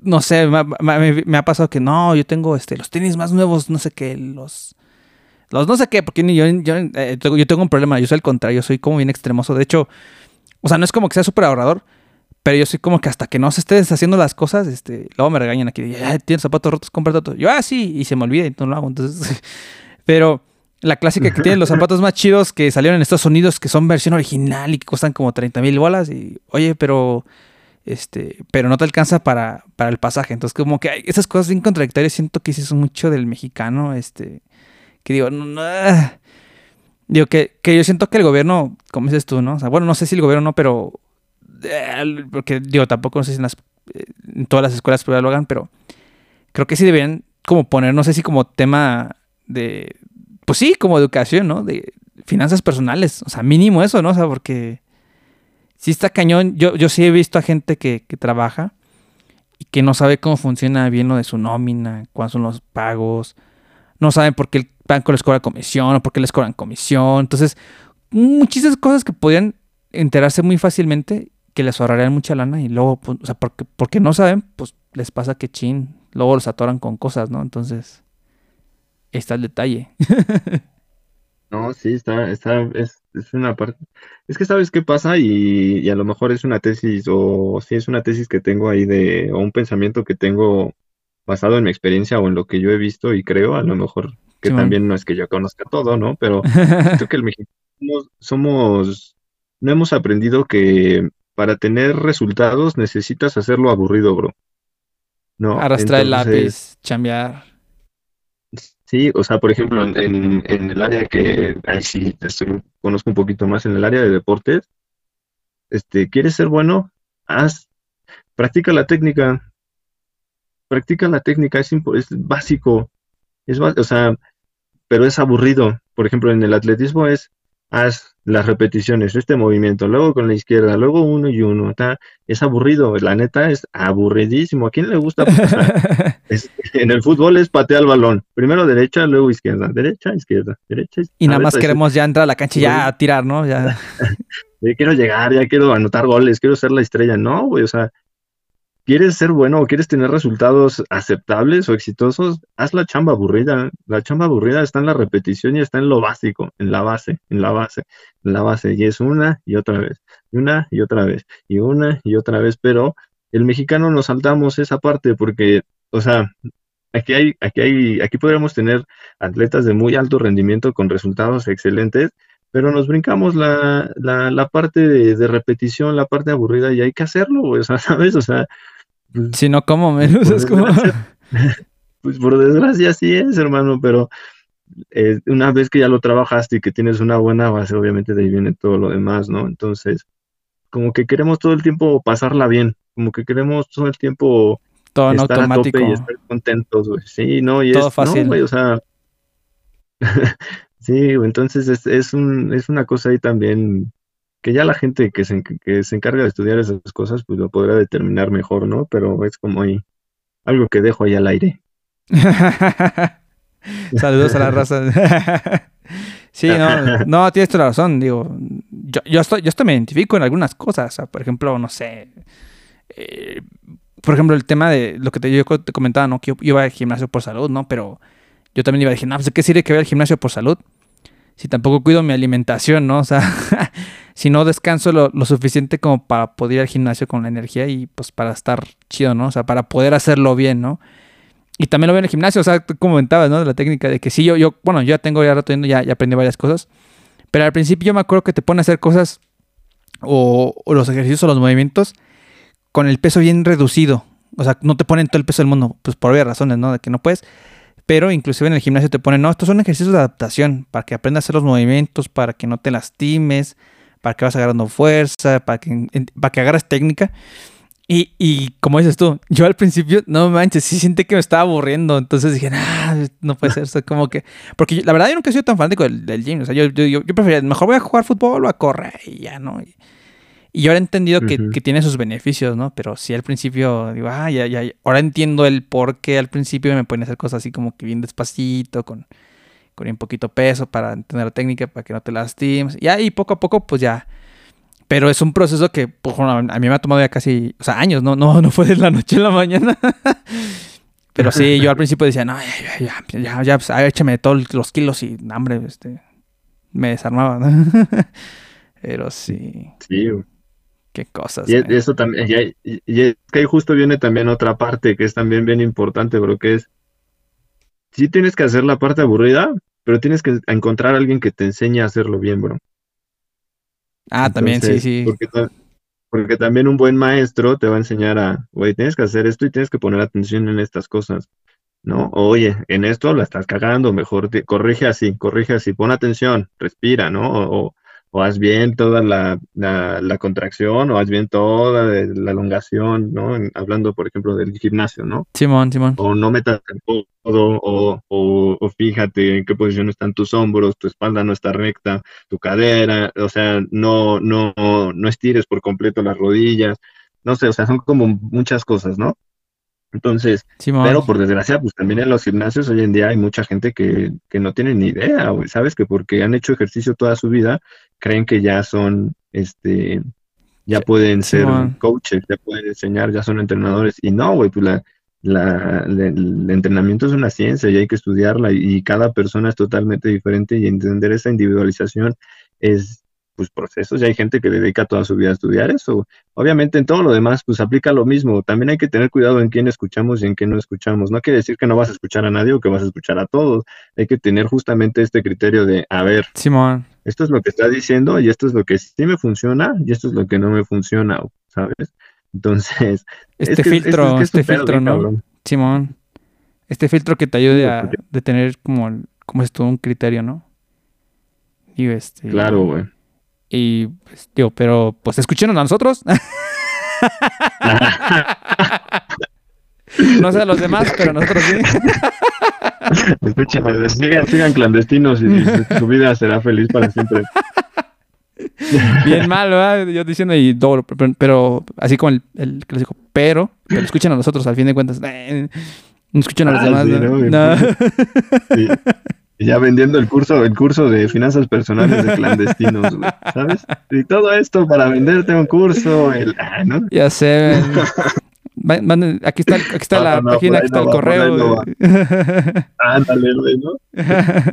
no sé, me, ha pasado que no, yo tengo este, los tenis más nuevos, no sé qué, los... Los no sé qué, porque yo, yo, eh, yo tengo un problema, yo soy el contrario, yo soy como bien extremoso. De hecho, o sea, no es como que sea súper ahorrador, pero yo soy como que hasta que no se esté deshaciendo las cosas, este, luego me regañan aquí, tienes zapatos rotos, compra otro. Yo, ah, sí, y se me olvida y no lo hago. Entonces, pero la clásica que tienen los zapatos más chidos que salieron en Estados Unidos, que son versión original y que cuestan como 30 mil bolas, y oye, pero este, pero no te alcanza para, para el pasaje. Entonces, como que hay esas cosas bien contradictorias, siento que sí son mucho del mexicano, este, que digo, no, no, ah, Digo, que, que yo siento que el gobierno, como dices tú, ¿no? O sea, bueno, no sé si el gobierno no, pero. Eh, porque, digo, tampoco no sé si en, las, eh, en todas las escuelas privadas lo hagan, pero creo que sí deberían como poner, no sé si como tema de. Pues sí, como educación, ¿no? De finanzas personales. O sea, mínimo eso, ¿no? O sea, porque. Si está cañón. Yo, yo sí he visto a gente que, que trabaja y que no sabe cómo funciona bien lo de su nómina, cuáles son los pagos. No saben por qué el banco les cobra comisión o por qué les cobran comisión. Entonces, muchísimas cosas que podían enterarse muy fácilmente que les ahorrarían mucha lana y luego, pues, o sea, porque, porque no saben, pues les pasa que chin, luego los atoran con cosas, ¿no? Entonces, está el detalle. no, sí, está, está, es, es, una parte. Es que sabes qué pasa y, y, a lo mejor es una tesis o sí es una tesis que tengo ahí de, o un pensamiento que tengo basado en mi experiencia o en lo que yo he visto y creo, a lo mejor que también no es que yo conozca todo, ¿no? Pero creo que el mexicano somos, no hemos aprendido que para tener resultados necesitas hacerlo aburrido, bro. ¿no? Arrastrar el lápiz, chambear. Sí, o sea, por ejemplo, en, en el área que, ahí sí, estoy, conozco un poquito más, en el área de deportes, este, ¿quieres ser bueno? Haz, practica la técnica, practica la técnica, es, es básico, es, o sea, pero es aburrido. Por ejemplo, en el atletismo es, haz las repeticiones, este movimiento, luego con la izquierda, luego uno y uno, está es aburrido, la neta es aburridísimo. ¿A quién le gusta? en el fútbol es patear el balón, primero derecha, luego izquierda, derecha, izquierda, derecha. Izquierda. Y nada más queremos ya entrar a la cancha y ya a tirar, ¿no? Ya. quiero llegar, ya quiero anotar goles, quiero ser la estrella, no, güey, o sea, ¿Quieres ser bueno o quieres tener resultados aceptables o exitosos? Haz la chamba aburrida. La chamba aburrida está en la repetición y está en lo básico, en la base, en la base, en la base. Y es una y otra vez, y una y otra vez, y una y otra vez. Pero el mexicano nos saltamos esa parte porque, o sea, aquí hay, aquí hay, aquí podríamos tener atletas de muy alto rendimiento con resultados excelentes, pero nos brincamos la, la, parte de, repetición, la parte aburrida y hay que hacerlo, ¿sabes? O sea, si no, como menos es como. pues por desgracia sí es, hermano, pero eh, una vez que ya lo trabajaste y que tienes una buena base, obviamente de ahí viene todo lo demás, ¿no? Entonces, como que queremos todo el tiempo pasarla bien, como que queremos todo el tiempo todo en estar automático. y estar contentos, güey. Sí, no, y todo es, fácil. No, o sea, sí, entonces es, es, un, es una cosa ahí también que ya la gente que se, que se encarga de estudiar esas cosas, pues lo podrá determinar mejor, ¿no? Pero es como ahí, algo que dejo ahí al aire. Saludos a la raza. sí, no, no, tienes toda la razón, digo, yo, yo, estoy, yo estoy me identifico en algunas cosas, o sea, por ejemplo, no sé, eh, por ejemplo, el tema de lo que te, yo te comentaba, ¿no? Que yo iba al gimnasio por salud, ¿no? Pero yo también iba a decir, no, pues, ¿qué sirve que vaya al gimnasio por salud? Si tampoco cuido mi alimentación, ¿no? O sea, si no descanso lo, suficiente como para poder ir al gimnasio con la energía y pues para estar chido, ¿no? O sea, para poder hacerlo bien, ¿no? Y también lo veo en el gimnasio, o sea, tú comentabas, ¿no? De la técnica de que sí, yo, yo bueno, yo ya tengo ya rato yendo, ya, ya aprendí varias cosas, pero al principio yo me acuerdo que te pone a hacer cosas o, los ejercicios o los movimientos con el peso bien reducido, o sea, no te ponen todo el peso del mundo, pues por varias razones, ¿no? De que no puedes, pero inclusive en el gimnasio te ponen, no, estos son ejercicios de adaptación, para que aprendas a hacer los movimientos, para que no te lastimes, para que vas agarrando fuerza, para que, para que agarres técnica. Y, y como dices tú, yo al principio, no manches, sí siente que me estaba aburriendo. Entonces dije, ah, no puede ser. como que. Porque la verdad, yo nunca he sido tan fanático del, del gym. O sea, yo, yo, yo, prefería, mejor voy a jugar fútbol o a correr y ya, ¿no? Y, y yo ahora he entendido que, que, tiene sus beneficios, ¿no? Pero sí al principio digo, ah, ya, ya, ahora entiendo el por qué al principio me ponen a hacer cosas así como que bien despacito, con con un poquito peso para entender la técnica, para que no te lastimes. Y ahí poco a poco, pues ya. Pero es un proceso que pues, a mí me ha tomado ya casi, o sea, años, no, no, no fue de la noche a la mañana. Pero sí, yo al principio decía, no, ya, ya, ya, ya, pues, échame todos los kilos y, hambre, este, me desarmaba. Pero sí. Sí. Qué cosas. Y eso también, y, que ahí justo viene también otra parte que es también bien importante, bro, que es sí tienes que hacer la parte aburrida, pero tienes que encontrar a alguien que te enseñe a hacerlo bien, bro. Ah, también, sí, sí. Porque, también un buen maestro te va a enseñar a, güey, tienes que hacer esto y tienes que poner atención en estas cosas, ¿no? Oye, en esto la estás cagando, mejor te, corrige así, corrige así, pon atención, respira, ¿no? O, o haz bien toda la, la, contracción, o haz bien toda la elongación, ¿no? hablando, por ejemplo, del gimnasio, ¿no? Simón, Simón. O no metas el codo, o, o, fíjate en qué posición están tus hombros, tu espalda no está recta, tu cadera, o sea, no, no, no estires por completo las rodillas, no sé, o sea, son como muchas cosas, ¿no? Entonces, pero por desgracia, pues también en los gimnasios hoy en día hay mucha gente que, que no tiene ni idea, güey, ¿sabes? Que porque han hecho ejercicio toda su vida, creen que ya son, este, ya pueden ser coaches, ya pueden enseñar, ya son entrenadores. Y no, güey, pues la, la, el entrenamiento es una ciencia y hay que estudiarla y cada persona es totalmente diferente y entender esa individualización es pues procesos y hay gente que dedica toda su vida a estudiar eso. Obviamente en todo lo demás pues aplica lo mismo. También hay que tener cuidado en quién escuchamos y en quién no escuchamos. No quiere decir que no vas a escuchar a nadie o que vas a escuchar a todos. Hay que tener justamente este criterio de, a ver, Simón. esto es lo que está diciendo y esto es lo que sí me funciona y esto es lo que no me funciona, ¿sabes? Entonces, este filtro, este filtro, ¿no? Simón. Este filtro que te ayude a de tener como, como es todo un criterio, ¿no? Y este. Claro, güey. Y, pues, digo, pero pues escúchenos a nosotros. no sé a los demás, pero nosotros sí. Escúchenme, sigan, sigan clandestinos y su vida será feliz para siempre. Bien mal, ¿verdad? Yo diciendo y doble, pero, así como el, el clásico, pero, pero escuchen a nosotros, al fin de cuentas. Eh, no escuchan a los ah, demás. Y ya vendiendo el curso, el curso de finanzas personales de clandestinos, ¿sabes? Y todo esto para venderte un curso, el, ah, ¿no? Ya sé. aquí está, aquí está la página, aquí está el correo. Ándale, güey, ¿no?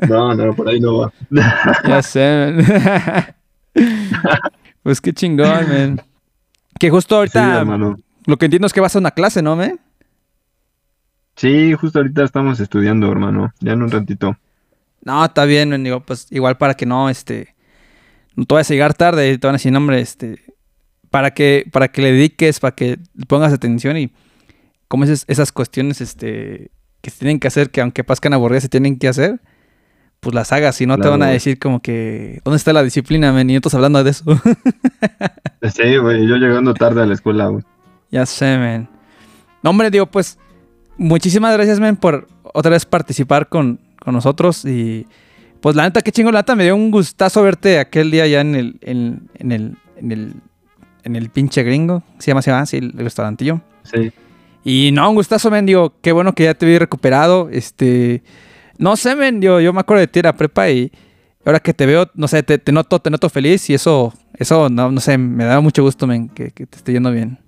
No, no, por ahí no va. Ya sé. Pues qué chingón, man. Que justo ahorita lo que entiendo es que vas a una clase, ¿no, man? Sí, justo ahorita estamos estudiando, hermano. Ya en un ratito. No, está bien, digo, pues igual para que no, este, no te vayas a llegar tarde, te van a decir, nombre, este, para que, para que le dediques, para que pongas atención y como esas, esas cuestiones, este, que se tienen que hacer, que aunque pascan aburridas se tienen que hacer, pues las hagas y no te van a decir como que, ¿dónde está la disciplina, men? Y nosotros hablando de eso. sí, güey, yo llegando tarde a la escuela, güey. Ya sé, men. No, hombre, digo, pues, muchísimas gracias, men, por otra vez participar con, con nosotros. Y pues la neta, qué chingo, la neta, me dio un gustazo verte aquel día ya en el, en, el, en el, en el pinche gringo. Se llama, se llama así el restaurantillo. Sí. Y no, un gustazo, men, digo, qué bueno que ya te vi recuperado. Este, no sé, men, digo, yo me acuerdo de ti a prepa y ahora que te veo, no sé, te, te noto, te noto feliz y eso, eso, no, no sé, me da mucho gusto, men, que, que te esté yendo bien.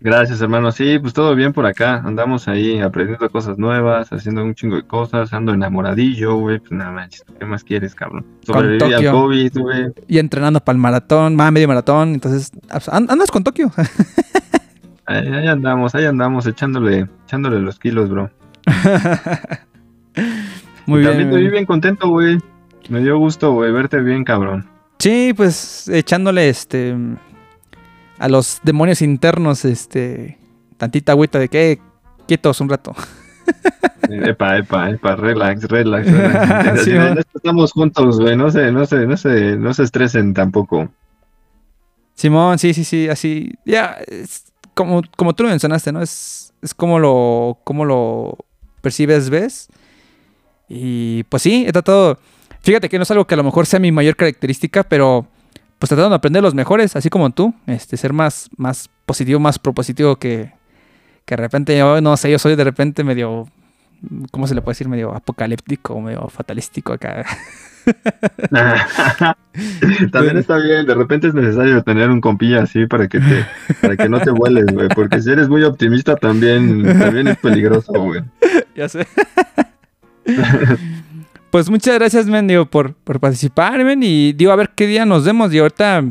Gracias, hermano. Sí, pues todo bien por acá. Andamos ahí aprendiendo cosas nuevas, haciendo un chingo de cosas, ando enamoradillo, güey. Pues nada manches, ¿qué más quieres, cabrón? Sobreviví al COVID, güey. Y entrenando para el maratón, más medio maratón. Entonces, andas con Tokio. ahí, andamos, ahí andamos, echándole, echándole los kilos, bro. Muy bien. También estoy bien contento, güey. Me dio gusto, güey, verte bien, cabrón. Sí, pues echándole este a los demonios internos, este, tantita agüita de que, quietos un rato. Epa, epa, epa, relax, relax, relax. estamos juntos, güey, no se, no se, no se, no se estresen tampoco. Simón, sí, sí, sí, así, ya, como, como tú lo mencionaste, ¿no? Es, es como lo, como lo percibes, ves. Y pues sí, he tratado, fíjate que no es algo que a lo mejor sea mi mayor característica, pero pues tratando de aprender los mejores, así como tú, este, ser más, más positivo, más propositivo que, que de repente yo, no sé, yo soy de repente medio, ¿cómo se le puede decir? Medio apocalíptico, medio fatalístico acá. También está bien, de repente es necesario tener un compilla así para que te, para que no te vueles, güey, porque si eres muy optimista también, también es peligroso, güey. Ya sé. Pues muchas gracias, men, digo, por, por participar, men, y digo, a ver qué día nos vemos, y ahorita,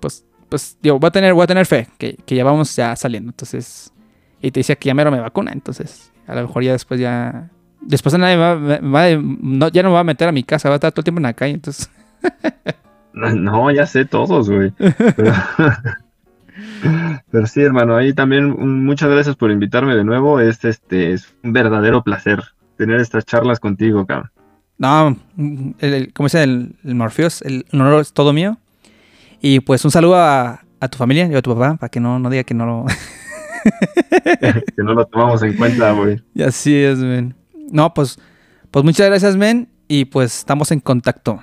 pues, pues, digo, voy a tener, voy a tener fe, que, ya vamos ya saliendo, entonces, y te decía que ya mero me vacuna, entonces, a lo mejor ya después ya, después nadie va, ya no me va a meter a mi casa, va a estar todo el tiempo en la calle, entonces. no, ya sé todos, güey. Pero... Pero sí, hermano, ahí también muchas gracias por invitarme de nuevo. Este, este es un verdadero placer tener estas charlas contigo, cabrón. No, el, como dice el, el Morpheus, el honor es todo mío. Y pues un saludo a, tu familia y a tu papá, para que no, no diga que no lo... que no lo tomamos en cuenta, güey. Y así es, men. No, pues, pues muchas gracias, men. Y pues estamos en contacto.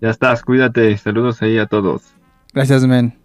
Ya estás, cuídate. Saludos ahí a todos. Gracias, men.